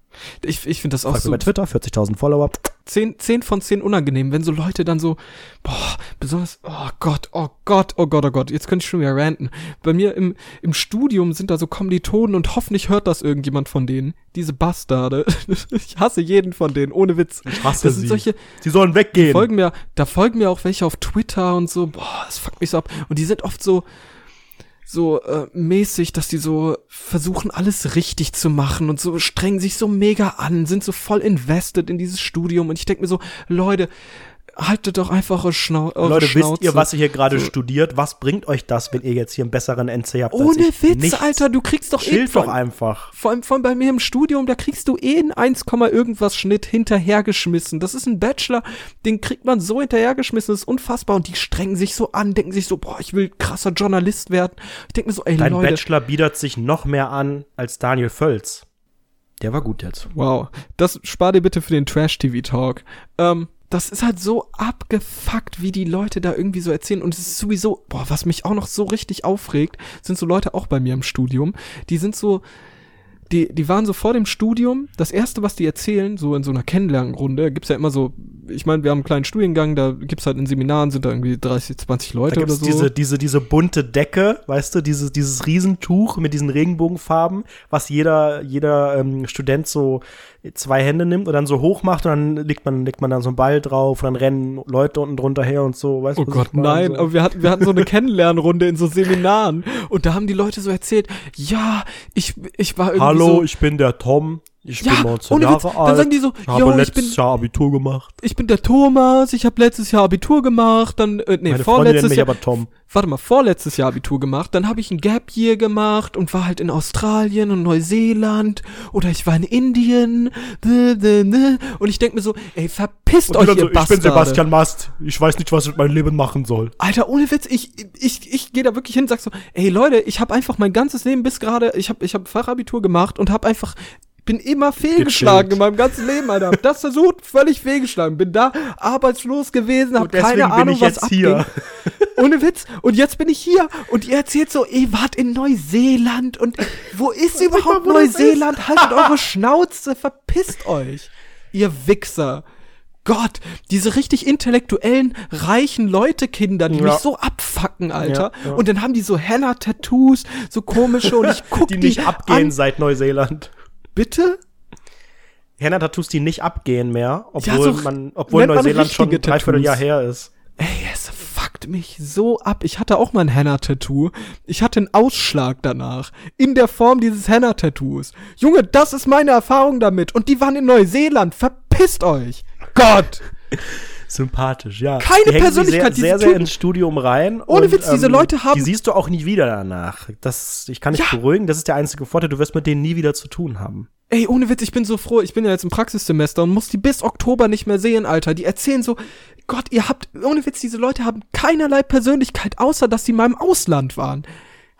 Ich, ich finde das auch mir so bei Twitter, 40.000 Follower. 10, 10 von 10 unangenehm, wenn so Leute dann so, boah, besonders, oh Gott, oh Gott, oh Gott, oh Gott, jetzt könnte ich schon wieder ranten. Bei mir im, im Studium sind da so Kommilitonen und hoffentlich hört das irgendjemand von denen. Diese Bastarde. ich hasse jeden von denen, ohne Witz. Ich hasse das sind sie. solche, Sie sollen weggehen. folgen mir, da folgen mir auch welche auf Twitter und so, boah, das fuckt mich so ab. Und die sind oft so, so äh, mäßig, dass die so versuchen, alles richtig zu machen und so strengen sich so mega an, sind so voll invested in dieses Studium. Und ich denke mir so, Leute, haltet doch einfach eure, Schnau eure Leute, Schnauze. wisst ihr, was ihr hier gerade So. studiert? Was bringt euch das, wenn ihr jetzt hier einen besseren NC habt? Ohne? Witz, Nichts. Alter, du kriegst doch eh Schild doch von- einfach. Vor allem, vor allem bei mir im Studium, da kriegst du eh einen 1, irgendwas Schnitt hinterhergeschmissen. Das ist ein Bachelor, den kriegt man so hinterhergeschmissen, das ist unfassbar. Und die strengen sich so an, denken sich so, boah, ich will krasser Journalist werden. Ich denke mir so, ey Dein Leute, Bachelor bietet sich noch mehr an als Daniel Völz. Der war gut jetzt. wow, das spar dir bitte für den Trash-TV-Talk. Ähm, das ist halt so abgefuckt, wie die Leute da irgendwie so erzählen. Und es ist sowieso, boah, was mich auch noch so richtig aufregt, sind so Leute auch bei mir im Studium, die sind so, die, die waren so vor dem Studium, das erste, was die erzählen, so in so einer Kennenlernrunde, gibt's ja immer so, ich meine, wir haben einen kleinen Studiengang, da gibt's halt in Seminaren, sind da irgendwie 30, 20 Leute Da oder gibt's so. diese, diese, diese bunte Decke, weißt du, dieses, dieses Riesentuch mit diesen Regenbogenfarben, was jeder, jeder ähm, Student so zwei Hände nimmt und dann so hoch macht und dann legt man, legt man dann so einen Ball drauf und dann rennen Leute unten drunter her und so, weißt du? Oh was Gott, nein, So. aber wir hatten, wir hatten so eine Kennenlernrunde in so Seminaren und da haben die Leute so erzählt, ja, ich, ich war irgendwie Hallo, so, ich bin der Tom. Ich Ja, bin 19 ohne Witz. Jahre Dann alt. sagen die so, ich habe ich letztes bin- Jahr Abitur gemacht. ich bin der Thomas, ich habe letztes Jahr Abitur gemacht, dann, äh, nee, Meine vorletztes Jahr, aber Tom. warte mal, vorletztes Jahr Abitur gemacht, dann habe ich ein Gap Year gemacht und war halt in Australien und Neuseeland oder ich war in Indien und ich denk mir so, ey, verpisst euch, ihr Bastarde. Mast. Ich weiß nicht, was ich mit meinem Leben machen soll. Alter, ohne Witz, ich, ich, ich gehe da wirklich hin und sag so, ey Leute, ich habe einfach mein ganzes Leben bis gerade, ich habe ich hab Fachabitur gemacht und habe einfach, bin immer fehlgeschlagen Gechillt. in meinem ganzen Leben, Alter. Hab das versucht, völlig fehlgeschlagen. Bin da arbeitslos gewesen, deswegen keine bin Ahnung, ich was jetzt abging. hier. Ohne Witz. Und jetzt bin ich hier und ihr erzählt so, ihr wart in Neuseeland und wo ist überhaupt mal, wo Neuseeland? Haltet eure Schnauze, verpisst euch. Ihr Wichser. Gott, diese richtig intellektuellen, reichen Leute-Kinder, die Ja. mich so abfacken, Alter. Ja, ja. Und dann haben die so Henna-Tattoos, so komische und ich guck Die die, nicht abgehen an. seit Neuseeland. Bitte? Henna-Tattoos, die nicht abgehen mehr, obwohl, Ja, so man, obwohl nennt man Neuseeland schon ein Dreivierteljahr her ist. Ey, es fuckt mich so ab. Ich hatte auch mal ein Henna-Tattoo. Ich hatte einen Ausschlag danach. In der Form dieses Henna-Tattoos. Junge, das ist meine Erfahrung damit. Und die waren in Neuseeland. Verpisst euch. Gott. Sympathisch, ja. Keine Persönlichkeit, sehr, sehr, sehr ins Studium rein. Ohne Witz, diese Leute haben- Die siehst du auch nie wieder danach. Das, ich kann dich Ja. beruhigen, das ist der einzige Vorteil. Du wirst mit denen nie wieder zu tun haben. Ey, ohne Witz, ich bin so froh. Ich bin ja jetzt im Praxissemester und muss die bis Oktober nicht mehr sehen, Alter. Die erzählen so, Gott, ihr habt, ohne Witz, diese Leute haben keinerlei Persönlichkeit, außer dass sie mal im Ausland waren.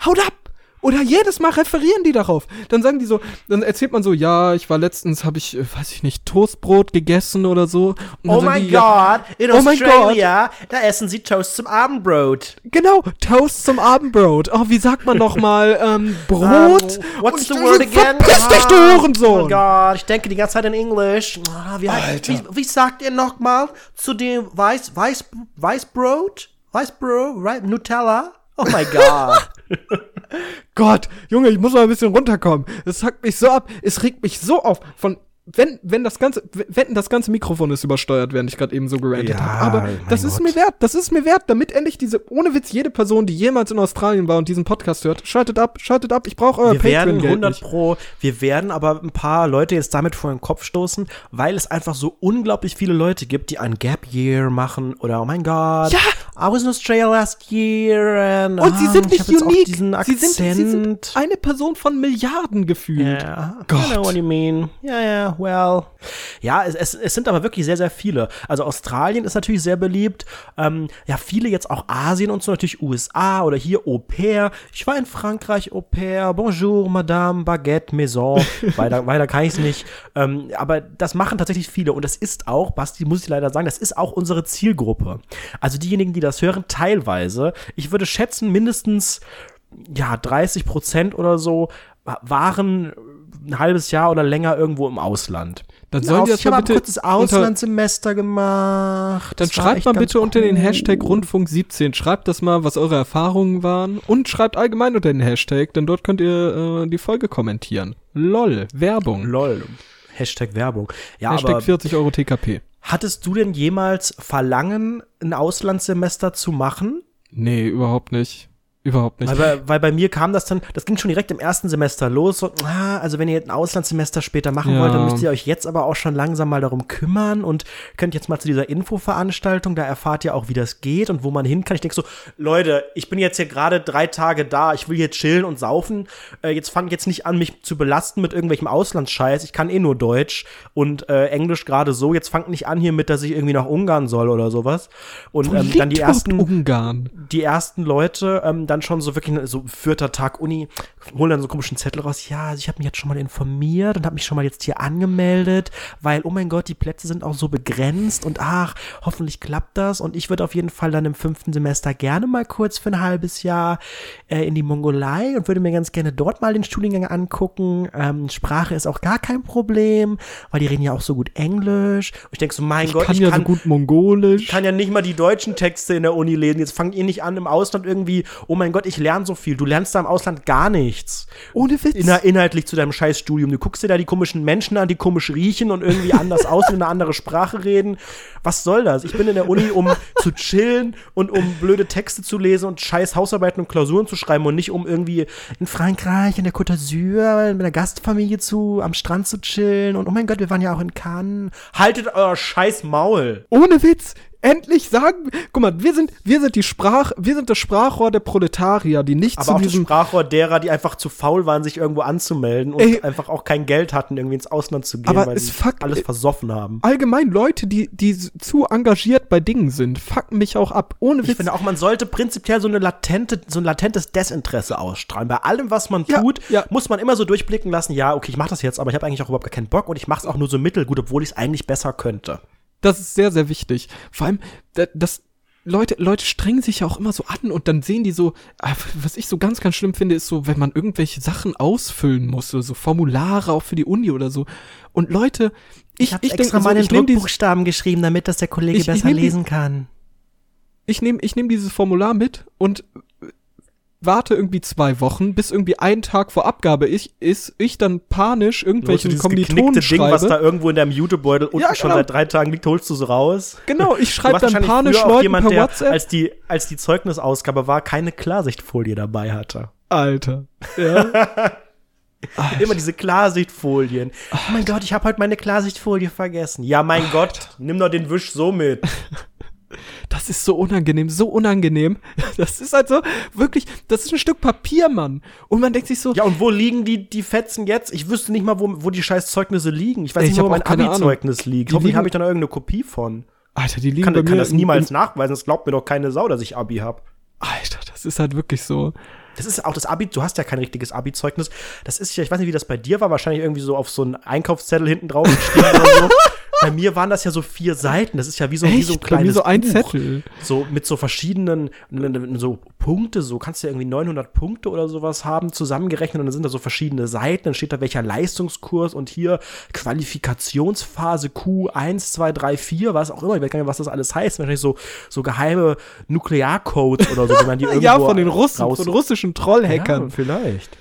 Haut ab! Oder jedes Mal referieren die darauf. Dann sagen die so, dann erzählt man so, ja, ich war letztens, habe ich, äh, weiß ich nicht, Toastbrot gegessen oder so. Oh sagen mein die, ja, Gott, in Oh Australia, da essen sie Toast zum Abendbrot. Genau, Toast zum Abendbrot. Oh, wie sagt man noch mal, ähm, Brot? Um, what's the word again? Verpiss dich, du Ah, Hurensohn! Oh Gott, ich denke die ganze Zeit in Englisch. Ah, wie, wie, wie sagt ihr nochmal zu dem Weiß, Weiß, Weißbrot? Weißbrot, right? Nutella? Oh mein Gott. Gott, Junge, ich muss mal ein bisschen runterkommen. Es hackt mich so ab, es regt mich so auf. Von wenn wenn das ganze wenn das ganze Mikrofon ist übersteuert, während ich gerade eben so gerantet Ja, habe. Aber das ist Gott. mir wert, das ist mir wert, damit endlich diese ohne Witz jede Person, die jemals in Australien war und diesen Podcast hört, schaltet ab, schaltet ab. Ich brauche euer Wir werden Patreon 100 Geld. pro, wir werden aber ein paar Leute jetzt damit vor den Kopf stoßen, weil es einfach so unglaublich viele Leute gibt, die ein Gap Year machen oder oh mein Gott, Ja, I was in Australia last year and Und sie ah, sind ich nicht unique. diesen Sie Akzent. sind, sie sind eine Person von Milliarden gefühlt. Ja, I Gott. know what you mean. Ja, ja, well. Ja, es, es, es sind aber wirklich sehr, sehr viele. Also Australien ist natürlich sehr beliebt. Ähm, ja, viele jetzt auch Asien und so, natürlich USA oder hier Au pair. Ich war in Frankreich Au pair. Bonjour, Madame, Baguette, Maison. weiter, weiter kann ich es nicht. Ähm, aber das machen tatsächlich viele. Und das ist auch, Basti, muss ich leider sagen, das ist auch unsere Zielgruppe. Also diejenigen, die das hören, teilweise. Ich würde schätzen, mindestens ja, 30 Prozent oder so wa- waren ein halbes Jahr oder länger irgendwo im Ausland. Dann sollen die das ich mal ein bitte kurzes Auslandssemester gemacht. Dann schreibt mal bitte unter den cool. Hashtag Rundfunk 17, schreibt das mal, was eure Erfahrungen waren und schreibt allgemein unter den Hashtag, denn dort könnt ihr äh, die Folge kommentieren. LOL, Werbung. Lol. Hashtag Werbung. Ja, Hashtag aber 40 Euro TKP. hattest du denn jemals Verlangen, ein Auslandssemester zu machen? Nee, überhaupt nicht. Überhaupt nicht. Weil bei, weil bei mir kam das dann, das ging schon direkt im ersten Semester los. So, ah, also wenn ihr ein Auslandssemester später machen Ja. wollt, dann müsst ihr euch jetzt aber auch schon langsam mal darum kümmern und könnt jetzt mal zu dieser Infoveranstaltung, da erfahrt ihr auch, wie das geht und wo man hin kann. Ich denke so, Leute, ich bin jetzt hier gerade drei Tage da, ich will hier chillen und saufen. Äh, jetzt fangt jetzt nicht an, mich zu belasten mit irgendwelchem Auslandsscheiß. Ich kann eh nur Deutsch und äh, Englisch gerade so. Jetzt fangt nicht an hier mit, dass ich irgendwie nach Ungarn soll oder sowas. Und ähm, dann die ersten Ungarn. die ersten Leute ähm, dann schon so wirklich so vierter Tag Uni holen dann so einen komischen Zettel raus. Ja, also ich habe mich jetzt schon mal informiert und habe mich schon mal jetzt hier angemeldet, weil oh mein Gott, die Plätze sind auch so begrenzt und ach, hoffentlich klappt das und ich würde auf jeden Fall dann im fünften Semester gerne mal kurz für ein halbes Jahr äh, in die Mongolei und würde mir ganz gerne dort mal den Studiengang angucken. Ähm, Sprache ist auch gar kein Problem, weil die reden ja auch so gut Englisch. Und ich denke so, mein Ich Gott, kann ich ja kann so gut Mongolisch. ich kann ja nicht mal die deutschen Texte in der Uni lesen. Jetzt fangt ihr nicht an im Ausland irgendwie, oh mein Gott, ich lerne so viel. Du lernst da im Ausland gar nichts. Ohne Witz. Inner, inhaltlich zu deinem Scheißstudium. Du guckst dir da die komischen Menschen an, die komisch riechen und irgendwie anders aussehen und eine andere Sprache reden. Was soll das? Ich bin in der Uni, um zu chillen und um blöde Texte zu lesen und scheiß Hausarbeiten und Klausuren zu schreiben und nicht um irgendwie in Frankreich, in der Côte d'Azur, mit einer Gastfamilie zu, am Strand zu chillen. Und oh mein Gott, wir waren ja auch in Cannes. Haltet euer scheiß Maul. Ohne Witz. Endlich sagen, guck mal, wir sind, wir sind die Sprach, wir sind das Sprachrohr der Proletarier, die nicht Aber zu auch das diesem, Sprachrohr derer, die einfach zu faul waren, sich irgendwo anzumelden und Ey. einfach auch kein Geld hatten, irgendwie ins Ausland zu gehen, Aber weil es sie alles versoffen haben. allgemein Leute, die, die zu engagiert bei Dingen sind, fucken mich auch ab. Ohne Ich Witz. finde auch, man sollte prinzipiell so eine latente, so ein latentes Desinteresse ausstrahlen. Bei allem, was man Ja, tut, ja. muss man immer so durchblicken lassen, ja, okay, ich mache das jetzt, aber ich habe eigentlich auch überhaupt gar keinen Bock und ich mache es auch nur so mittelgut, obwohl ich es eigentlich besser könnte. Das ist sehr, sehr wichtig. Vor allem, da- das, Leute, Leute strengen sich ja auch immer so an und dann sehen die so, ah, was ich so ganz, ganz schlimm finde, ist so, wenn man irgendwelche Sachen ausfüllen muss, so, so Formulare auch für die Uni oder so. Und Leute, ich, ich, denke so, ich nehme dieses, Druckbuchstaben geschrieben, damit das der Kollege Ich- ich nehm die- kann. ich nehm, ich nehm dieses Formular mit und warte irgendwie zwei Wochen, bis irgendwie ein Tag vor Abgabe ich, ist, ich dann panisch irgendwelchen Kommilitonen Ding, was da schreibe. irgendwo in deinem Jutebeutel unten Ja, schon genau. seit drei Tagen liegt, holst du so raus. Genau, ich schreibe dann panisch Leuten jemand, per der, WhatsApp. als die, als die Zeugnisausgabe war, keine Klarsichtfolie dabei hatte. Alter. Ja. Immer diese Klarsichtfolien. Oh mein Gott, ich habe heute meine Klarsichtfolie vergessen. Ja, mein Gott, nimm doch den Wisch so mit. Das ist so unangenehm, so unangenehm. Das ist halt so, wirklich, das ist ein Stück Papier, Mann. Und man denkt sich so, Ja, und wo liegen die, die Fetzen jetzt? Ich wüsste nicht mal, wo, wo die scheiß Zeugnisse liegen. Ich weiß nicht ich mal, wo mein. Abi-Zeugnis liegt. Die Hoffentlich habe ich dann irgendeine Kopie von. Alter, die liegen Kann, bei kann mir das im- niemals nachweisen. Das glaubt mir doch keine Sau, dass ich Abi habe. Alter, das ist halt wirklich so. Das ist auch das Abi, du hast ja kein richtiges Abi-Zeugnis. Das ist ja, ich weiß nicht, wie das bei dir war, wahrscheinlich irgendwie so auf so einen Einkaufszettel hinten drauf geschrieben oder so. Bei mir waren das ja so vier Seiten. Das ist ja wie so, wie so ein Echt? Bei mir kleines so ein Buch. Zettel. So mit so verschiedenen, so Punkte, so kannst du ja irgendwie 900 Punkte oder sowas haben, zusammengerechnet und dann sind da so verschiedene Seiten, dann steht da welcher Leistungskurs und hier Qualifikationsphase Q1, 2, 3, 4, was auch immer, ich weiß gar nicht, was das alles heißt, wahrscheinlich so, so geheime Nuklearcodes oder so, wenn man die irgendwo Ja, von den Russen, raus- von russischen ja, Trollhackern, vielleicht.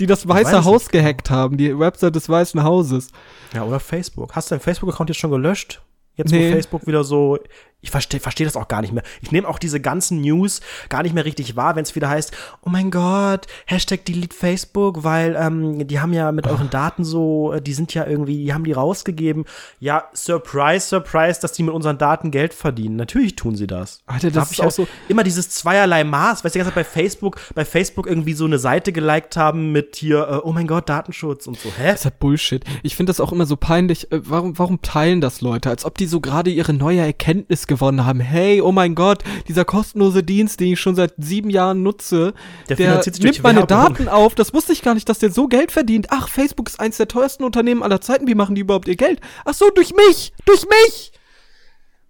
Die das weiß Weiße es Haus gehackt haben, die Website des Weißen Hauses. Ja, oder Facebook. Hast du deinen Facebook-Account jetzt schon gelöscht? Jetzt, Nee. wo Facebook wieder so Ich verstehe versteh das auch gar nicht mehr. Ich nehme auch diese ganzen News gar nicht mehr richtig wahr, wenn es wieder heißt, oh mein Gott, Hashtag delete Facebook, weil ähm, die haben ja mit euren Daten so, äh, die sind ja irgendwie, die haben die rausgegeben. Ja, surprise, surprise, dass die mit unseren Daten Geld verdienen. Natürlich tun sie das. Alter, Da das hab ist ich auch so. immer dieses zweierlei Maß, weißt du, die ganze Zeit bei Facebook, bei Facebook irgendwie so eine Seite geliked haben mit hier, äh, oh mein Gott, Datenschutz und so. Hä? Das ist halt Bullshit. Ich finde das auch immer so peinlich. Äh, warum, warum teilen das Leute? Als ob die so gerade ihre neue Erkenntnis gewonnen haben. Hey, oh mein Gott, dieser kostenlose Dienst, den ich schon seit sieben Jahren nutze, Der der, nimmt meine Werbung. Daten auf. Das wusste ich gar nicht, dass der so Geld verdient. Ach, Facebook ist eins der teuersten Unternehmen aller Zeiten. Wie machen die überhaupt ihr Geld? Ach so, durch mich! Durch mich!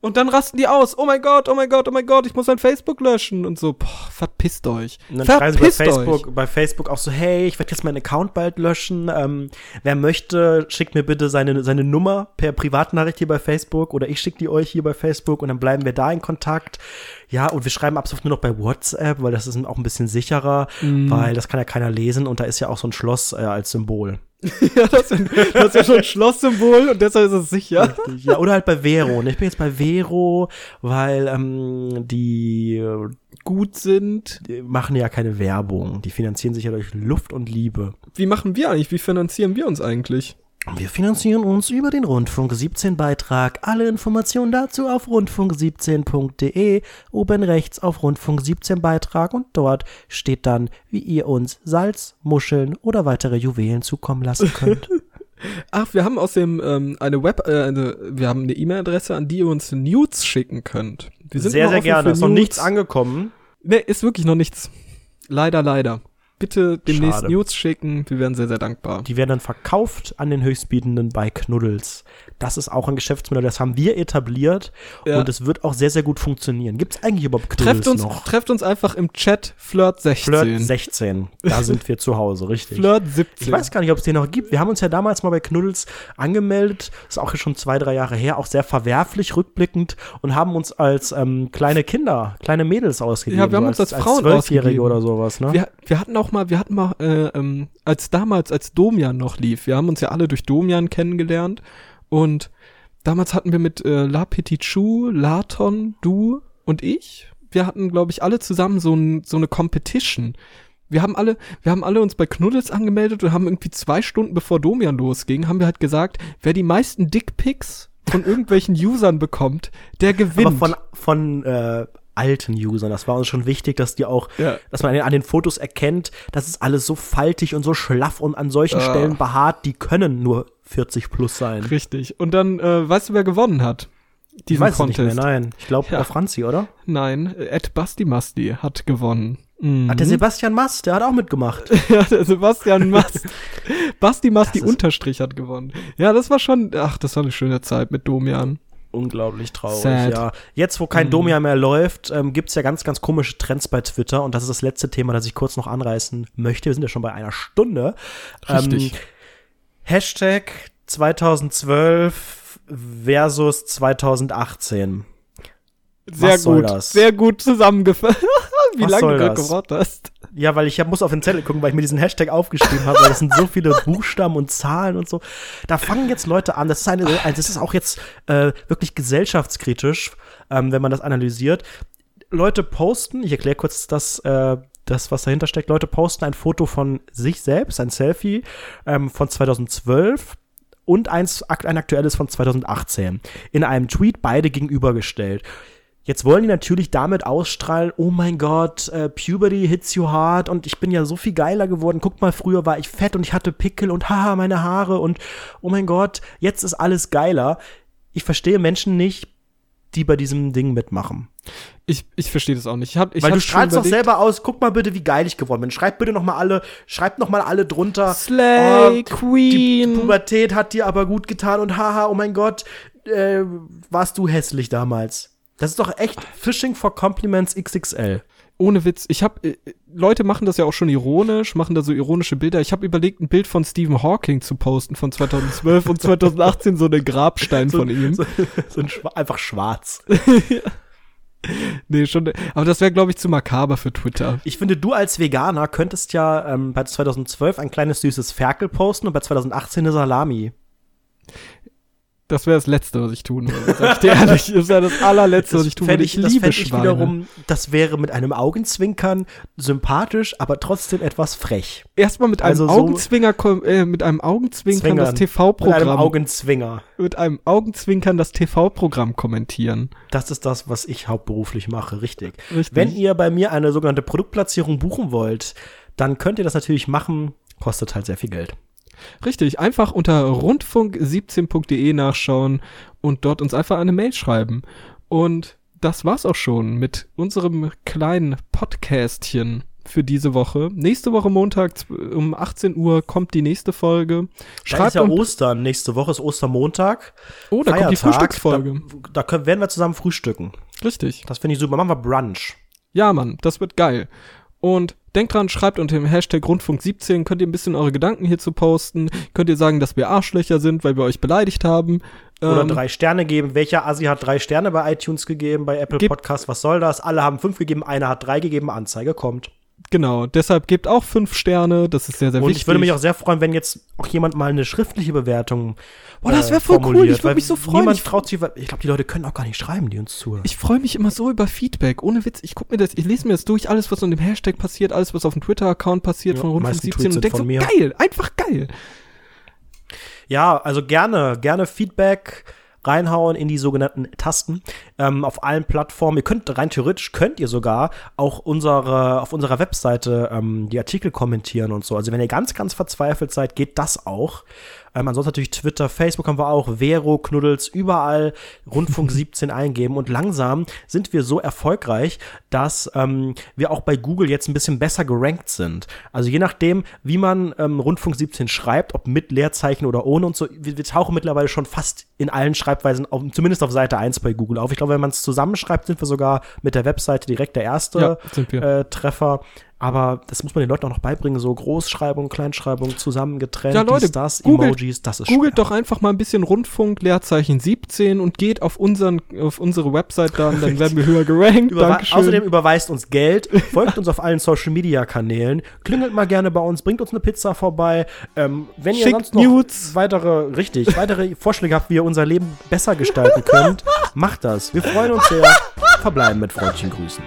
Und dann rasten die aus. Oh mein Gott, oh mein Gott, oh mein Gott, ich muss mein Facebook löschen. Und so, boah, verpisst euch. Und dann schreiben sie bei euch. Facebook, bei Facebook auch so, hey, ich werde jetzt meinen Account bald löschen. Ähm, wer möchte, schickt mir bitte seine, seine Nummer per Privatnachricht hier bei Facebook oder ich schicke die euch hier bei Facebook und dann bleiben wir da in Kontakt. Ja, und wir schreiben ab sofort nur noch bei WhatsApp, weil das ist auch ein bisschen sicherer, Mhm. weil das kann ja keiner lesen und da ist ja auch so ein Schloss äh, als Symbol. ja, das, ist- das ist ja schon ein Schlosssymbol und deshalb ist es sicher. Ja, oder halt bei Vero. Und ich bin jetzt bei Vero, weil ähm, die, äh, Gut sind. die machen ja keine Werbung. Die finanzieren sich ja durch Luft und Liebe. Wie machen wir eigentlich? Wie finanzieren wir uns eigentlich? Wir finanzieren uns über den Rundfunk 17 Beitrag. Alle Informationen dazu auf rundfunk17.de, oben rechts auf Rundfunk 17 Beitrag und dort steht dann, wie ihr uns Salz, Muscheln oder weitere Juwelen zukommen lassen könnt. Ach, wir haben außerdem ähm, eine Web, äh, eine, wir haben eine E-Mail-Adresse, an die ihr uns Nudes schicken könnt. Wir sind sehr, sehr gerne. Ist noch nichts angekommen. Nee, ist wirklich noch nichts. Leider, leider. Bitte demnächst Schade. Nudes schicken. Wir wären sehr, sehr dankbar. Die werden dann verkauft an den Höchstbietenden bei Knuddels. Das ist auch ein Geschäftsmodell, das haben wir etabliert Ja. und es wird auch sehr, sehr gut funktionieren. Gibt es eigentlich überhaupt Knuddels Trefft uns, noch? trefft uns einfach im Chat Flirt 16. Flirt 16. Da sind wir zu Hause, richtig. Flirt 17. Ich weiß gar nicht, ob es den noch gibt. Wir haben uns ja damals mal bei Knuddels angemeldet. Ist auch schon zwei, drei Jahre her. Auch sehr verwerflich rückblickend und haben uns als ähm, kleine Kinder, kleine Mädels ausgegeben. Ja, wir haben so uns als Frauen Zwölfjährige ausgegeben. oder sowas, ne? Wir, wir hatten auch mal, wir hatten mal, äh, ähm, als damals, als Domian noch lief, wir haben uns ja alle durch Domian kennengelernt und damals hatten wir mit äh, La Petit Chou, Laton, du und ich, wir hatten, glaube ich, alle zusammen so, ein, so eine Competition. Wir haben alle, wir haben alle uns bei Knuddels angemeldet und haben irgendwie zwei Stunden bevor Domian losging, haben wir halt gesagt, wer die meisten Dickpics von irgendwelchen Usern bekommt, der gewinnt. Aber von, von äh, alten Usern. Das war uns schon wichtig, dass die auch, Ja. dass man an den Fotos erkennt, das ist alles so faltig und so schlaff und an solchen Ah. Stellen behaart, die können nur 40 plus sein. Richtig. Und dann, äh, weißt du, wer gewonnen hat? Ich Diesen weiß es nicht Contest. mehr, nein. Ich glaube, Ja. der Franzi, oder? Nein, Ed Basti Masti hat gewonnen. Mhm. Hat der Sebastian Mast, der hat auch mitgemacht. ja, der Sebastian Mast. Basti Masti Unterstrich hat gewonnen. Ja, das war schon, ach, das war eine schöne Zeit mit Domian. Unglaublich traurig, Sad. ja. Jetzt, wo kein Mhm. Domian mehr läuft, ähm, gibt's ja ganz, ganz komische Trends bei Twitter und das ist das letzte Thema, das ich kurz noch anreißen möchte. Wir sind ja schon bei einer Stunde. Richtig. Ähm, Hashtag 2012 versus 2018. Sehr gut. Sehr gut zusammengefasst. Wie Was lange du gerade gewartet hast. Ja, weil ich hab, muss auf den Zettel gucken, weil ich mir diesen Hashtag aufgeschrieben habe, weil das sind so viele Buchstaben und Zahlen und so. Da fangen jetzt Leute an. Das ist eine, also das ist auch jetzt äh, wirklich gesellschaftskritisch, ähm, wenn man das analysiert. Leute posten, ich erkläre kurz das, äh, das, was dahinter steckt. Leute posten ein Foto von sich selbst, ein Selfie ähm, von 2012 und eins, ein aktuelles von 2018. In einem Tweet beide gegenübergestellt. Jetzt wollen die natürlich damit ausstrahlen, oh mein Gott, äh, Puberty hits you hard und ich bin ja so viel geiler geworden. Guck mal, früher war ich fett und ich hatte Pickel und haha, meine Haare und oh mein Gott, jetzt ist alles geiler. Ich verstehe Menschen nicht, die bei diesem Ding mitmachen. Ich, ich verstehe das auch nicht. Ich hab, ich Weil du strahlst doch selber aus, guck mal bitte, wie geil ich geworden bin. Schreibt bitte noch mal alle, schreibt noch mal alle drunter. Slay, oh, Die Queen. Pubertät hat dir aber gut getan und haha, oh mein Gott, äh, warst du hässlich damals. Das ist doch echt Fishing for Compliments XXL. Ohne Witz. Ich habe äh, Leute machen das ja auch schon ironisch, machen da so ironische Bilder. Ich habe überlegt, ein Bild von Stephen Hawking zu posten von 2012 und 2018 so eine Grabstein von ihm. So, so ein Schwa einfach schwarz. Nee, schon. Aber das wäre, glaube ich, zu makaber für Twitter. Ich finde, du als Veganer könntest ja ähm, bei 2012 ein kleines süßes Ferkel posten und bei 2018 eine Salami. Das wäre das Letzte, was ich tun würde. Sag ich dir ehrlich, das wäre das allerletzte, was ich tun würde. Ich das liebe fänd ich Schweine. wiederum, das wäre mit einem Augenzwinkern sympathisch, aber trotzdem etwas frech. Erstmal mit einem also so- Augenzwinger, äh, mit einem Augenzwinkern das Zwingern. Mit einem TV-Programm, Augenzwinger. mit einem Augenzwinkern das TV-Programm kommentieren. Das ist das, was ich hauptberuflich mache, richtig. Richtig. Wenn ihr bei mir eine sogenannte Produktplatzierung buchen wollt, dann könnt ihr das natürlich machen, kostet halt sehr viel Geld. Richtig, einfach unter rundfunk17.de nachschauen und dort uns einfach eine Mail schreiben. Und das war's auch schon mit unserem kleinen Podcastchen für diese Woche. Nächste Woche Montag um 18 Uhr kommt die nächste Folge. Schreibt Schreibt ist ja Ostern, nächste Woche ist Ostermontag. oh, da kommt die Feiertag. Frühstücksfolge. Da, da können, werden wir zusammen frühstücken. Richtig. Das finde ich super. Machen wir Brunch. Ja, Mann, das wird geil. Und denkt dran, schreibt unter dem Hashtag Rundfunk17, könnt ihr ein bisschen eure Gedanken hierzu posten. Könnt ihr sagen, dass wir Arschlöcher sind, weil wir euch beleidigt haben. Oder Ähm, drei Sterne geben. Welcher Assi hat drei Sterne bei iTunes gegeben, bei Apple Podcast? Was soll das? Alle haben fünf gegeben, einer hat drei gegeben, Anzeige kommt. Genau, deshalb gebt auch fünf Sterne, das ist sehr, sehr Und wichtig. ich würde mich auch sehr freuen, wenn jetzt auch jemand mal eine schriftliche Bewertung. Boah, das äh, wär voll cool, formuliert, ich würd weil mich so freuen. Niemand Ich- traut sich, ich glaube, die Leute können auch gar nicht schreiben, die uns zuhören. Ich freue mich immer so über Feedback. Ohne Witz, ich guck mir das, ich lese mir das durch, alles, was unter dem Hashtag passiert, alles, was auf dem Twitter-Account passiert Ja, von meisten 17 Tweets und sind denk so, mir. geil, einfach geil. Ja, also gerne, gerne Feedback reinhauen in die sogenannten Tasten ähm, auf allen Plattformen. Ihr könnt rein theoretisch könnt ihr sogar auch unsere auf unserer Webseite ähm, die Artikel kommentieren und so. Also wenn ihr ganz ganz verzweifelt seid, geht das auch. Ähm, ansonsten natürlich Twitter, Facebook haben wir auch, Vero, Knuddels, überall Rundfunk 17 eingeben und langsam sind wir so erfolgreich, dass ähm, wir auch bei Google jetzt ein bisschen besser gerankt sind. Also je nachdem, wie man ähm, Rundfunk 17 schreibt, ob mit Leerzeichen oder ohne und so, wir, wir tauchen mittlerweile schon fast in allen Schreibweisen, auf, zumindest auf Seite 1 bei Google auf. Ich glaube, wenn man es zusammenschreibt, sind wir sogar mit der Webseite direkt der erste Ja. Äh, Treffer. Aber das muss man den Leuten auch noch beibringen, so Großschreibung, Kleinschreibung, zusammengetrennt, Ja, Leute, dies, das, googelt- Emojis, das ist Googelt schwer. doch einfach mal ein bisschen Rundfunk, Leerzeichen 17 und geht auf unseren, auf unsere Website dann, dann werden wir höher gerankt. Überwe Dankeschön. außerdem überweist uns Geld, folgt uns auf allen Social Media Kanälen, klingelt mal gerne bei uns, bringt uns eine Pizza vorbei. Ähm, wenn ihr Schickt sonst noch Nudes. weitere, richtig, weitere Vorschläge habt, wie ihr unser Leben besser gestalten könnt, macht das. Wir freuen uns sehr. Verbleiben mit freundlichen Grüßen.